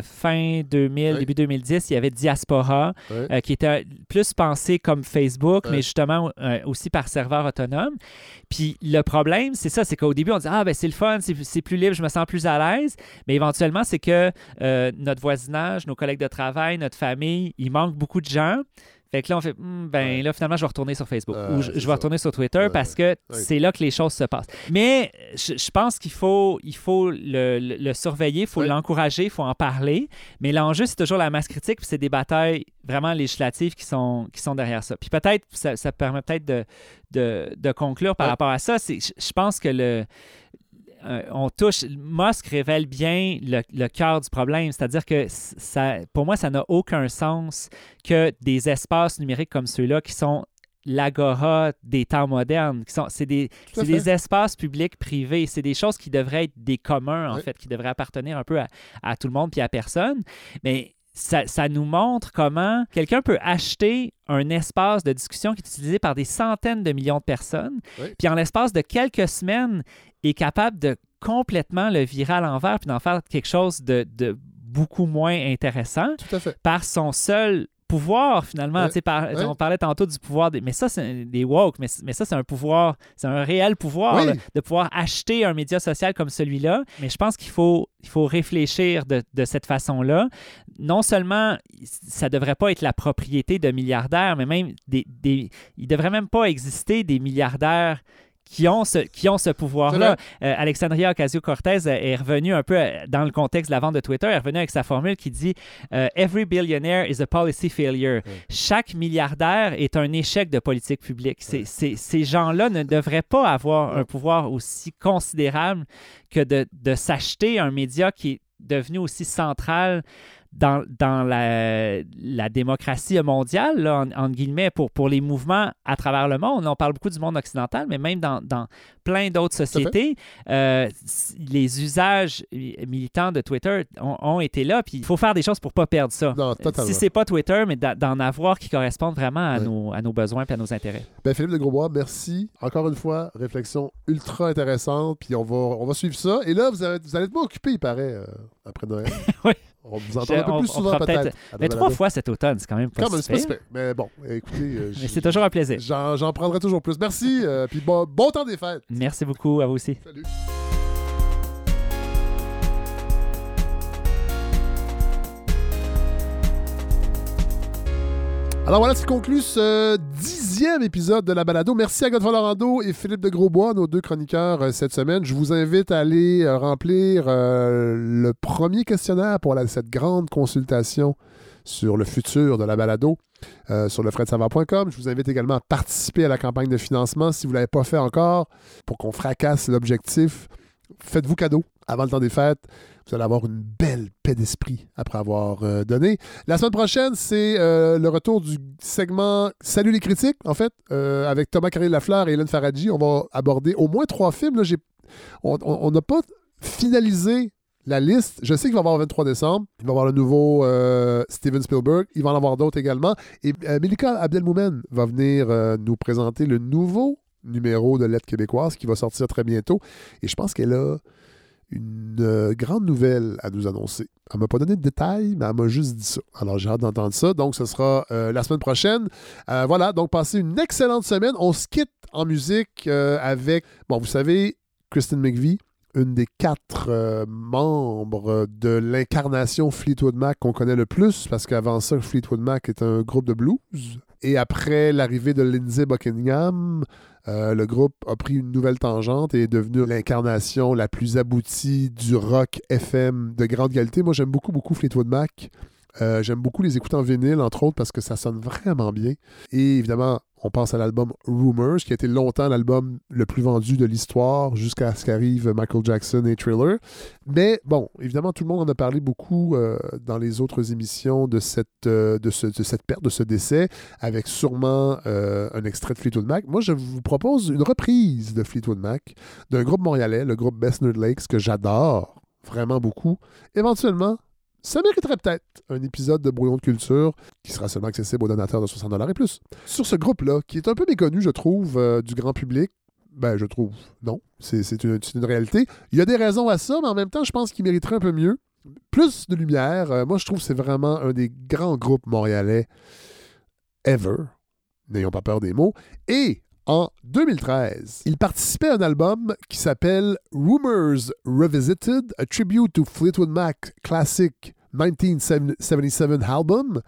fin 2000, début 2010, il y avait Diaspora, euh, qui était plus pensé comme Facebook, mais justement euh, aussi par serveur autonome. Puis le problème, c'est ça, c'est qu'au début, on dit Ah, ben c'est le fun, c'est plus libre, je me sens plus à l'aise. Mais éventuellement, c'est que notre voisinage, nos collègues de travail, notre famille, il manque beaucoup de gens. Fait que là, on fait, hmm, ben là, finalement, je vais retourner sur Facebook ou je, vais retourner sur Twitter parce que c'est là que les choses se passent. Mais je, pense qu'il faut, il faut le, surveiller, il faut l'encourager, il faut en parler. Mais l'enjeu, c'est toujours la masse critique, puis c'est des batailles vraiment législatives qui sont, qui sont derrière ça. Puis peut-être, ça, ça permet peut-être de, de, conclure par rapport à ça. Je pense que le euh, on touche. Musk révèle bien le, cœur du problème, c'est-à-dire que ça, pour moi, ça n'a aucun sens que des espaces numériques comme ceux-là qui sont l'agora des temps modernes. C'est des, des, espaces publics privés. C'est des choses qui devraient être des communs, en fait, qui devraient appartenir un peu à, tout le monde puis à personne. Mais ça, ça, nous montre comment quelqu'un peut acheter un espace de discussion qui est utilisé par des centaines de millions de personnes, puis en l'espace de quelques semaines, est capable de complètement le virer à l'envers puis d'en faire quelque chose de, de beaucoup moins intéressant par son seul pouvoir, finalement. On parlait tantôt du pouvoir, des, mais ça, c'est des woke, mais, mais ça, c'est un pouvoir, c'est un réel pouvoir de pouvoir acheter un média social comme celui-là. Mais je pense qu'il faut, il faut réfléchir de, de cette façon-là. Non seulement ça ne devrait pas être la propriété de milliardaires, mais même des, des, il ne devrait même pas exister des milliardaires qui ont ce, qui ont ce pouvoir-là. Euh, Alexandria Ocasio-Cortez est revenue un peu euh, dans le contexte de la vente de Twitter, elle est revenue avec sa formule qui dit euh, Every billionaire is a policy failure. Chaque milliardaire est un échec de politique publique. ces gens-là ne devraient pas avoir un pouvoir aussi considérable que de, de s'acheter un média qui est devenu aussi central dans, dans la, la, démocratie mondiale, là, en, guillemets, pour, pour les mouvements à travers le monde. on parle beaucoup du monde occidental, mais même dans, dans plein d'autres sociétés, euh, les usages militants de Twitter ont, été là. Puis il faut faire des choses pour ne pas perdre ça. Non, si c'est pas Twitter, mais d'en avoir qui correspondent vraiment à, nos, à nos besoins et à nos intérêts. Ben, Philippe de Grosbois, merci. Encore une fois, réflexion ultra intéressante. Puis on va, on va suivre ça. Et là, vous, allez, vous allez être moins occupé, il paraît, euh, après Noël. *laughs* oui. On vous entend un peu plus souvent peut-être. mais trois fois cet automne, c'est quand même pas Quand même, c'est Mais bon, écoutez. Euh, c'est toujours un plaisir. J'en prendrai toujours plus. Merci. Euh, puis bon, bon temps des fêtes. Merci beaucoup. À vous aussi. Salut. Alors voilà, c'est conclut ce dixième épisode de la balado. Merci à Godefroy Lorando et Philippe de Grosbois, nos deux chroniqueurs euh, cette semaine. Je vous invite à aller euh, remplir euh, le premier questionnaire pour cette grande consultation sur le futur de la balado sur le Je vous invite également à participer à la campagne de financement si vous ne l'avez pas fait encore pour qu'on fracasse l'objectif faites-vous cadeau avant le temps des fêtes. Vous allez avoir une belle paix d'esprit après avoir euh, donné. La semaine prochaine, c'est euh, le retour du segment Salut les critiques, en fait, euh, avec Thomas Carré-Lafleur et Hélène Faradji. On va aborder au moins trois films. Là, on n'a pas finalisé la liste. Je sais qu'il va y avoir le 23 décembre. Il va y avoir le nouveau Steven Spielberg. Il va en avoir d'autres également. Et Melika Abdelmoumen va venir nous présenter le nouveau numéro de Lettres québécoise qui va sortir très bientôt. Et je pense qu'elle a une euh, grande nouvelle à nous annoncer. Elle m'a pas donné de détails, mais elle m'a juste dit ça. Alors j'ai hâte d'entendre ça. Donc ce sera euh, la semaine prochaine. Euh, voilà, donc passez une excellente semaine. On se quitte en musique avec, bon, vous savez, Kristen McVie, une des quatre membres de l'incarnation Fleetwood Mac qu'on connaît le plus, parce qu'avant ça, Fleetwood Mac est un groupe de blues. Et après l'arrivée de Lindsay Buckingham, euh, le groupe a pris une nouvelle tangente et est devenu l'incarnation la plus aboutie du rock FM de grande qualité. Moi, j'aime beaucoup, beaucoup Fleetwood Mac. Euh, j'aime beaucoup les écouter en vinyle, entre autres, parce que ça sonne vraiment bien. Et évidemment, on pense à l'album Rumors, qui a été longtemps l'album le plus vendu de l'histoire jusqu'à ce qu'arrive Michael Jackson et Thriller. Mais bon, évidemment, tout le monde en a parlé beaucoup euh, dans les autres émissions de cette, euh, de, cette perte, de ce décès, avec sûrement euh, un extrait de Fleetwood Mac. Moi, je vous propose une reprise de Fleetwood Mac d'un groupe montréalais, le groupe Best Nerd Lakes, que j'adore vraiment beaucoup. Éventuellement, ça mériterait peut-être un épisode de Brouillon de culture qui sera seulement accessible aux donateurs de 60 et plus. Sur ce groupe-là, qui est un peu méconnu, je trouve, euh, du grand public, ben, je trouve, non, c'est une, réalité. Il y a des raisons à ça, mais en même temps, je pense qu'il mériterait un peu mieux. Plus de lumière. Euh, moi, je trouve que c'est vraiment un des grands groupes montréalais ever. N'ayons pas peur des mots. Et en 2013. Il participait à un album qui s'appelle Rumors Revisited, a tribute to Fleetwood Mac classic 1977 album,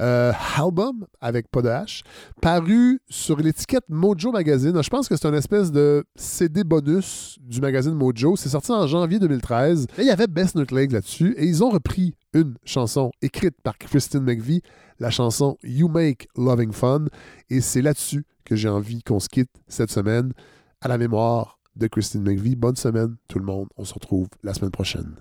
euh, album avec pas de H, paru sur l'étiquette Mojo Magazine. Je pense que c'est une espèce de CD bonus du magazine Mojo. C'est sorti en janvier 2013. Et il y avait Best Note League là-dessus. Et ils ont repris une chanson écrite par Kristen McVie, la chanson You Make Loving Fun. Et c'est là-dessus que j'ai envie qu'on se quitte cette semaine à la mémoire de Christine McVie. Bonne semaine, tout le monde. On se retrouve la semaine prochaine.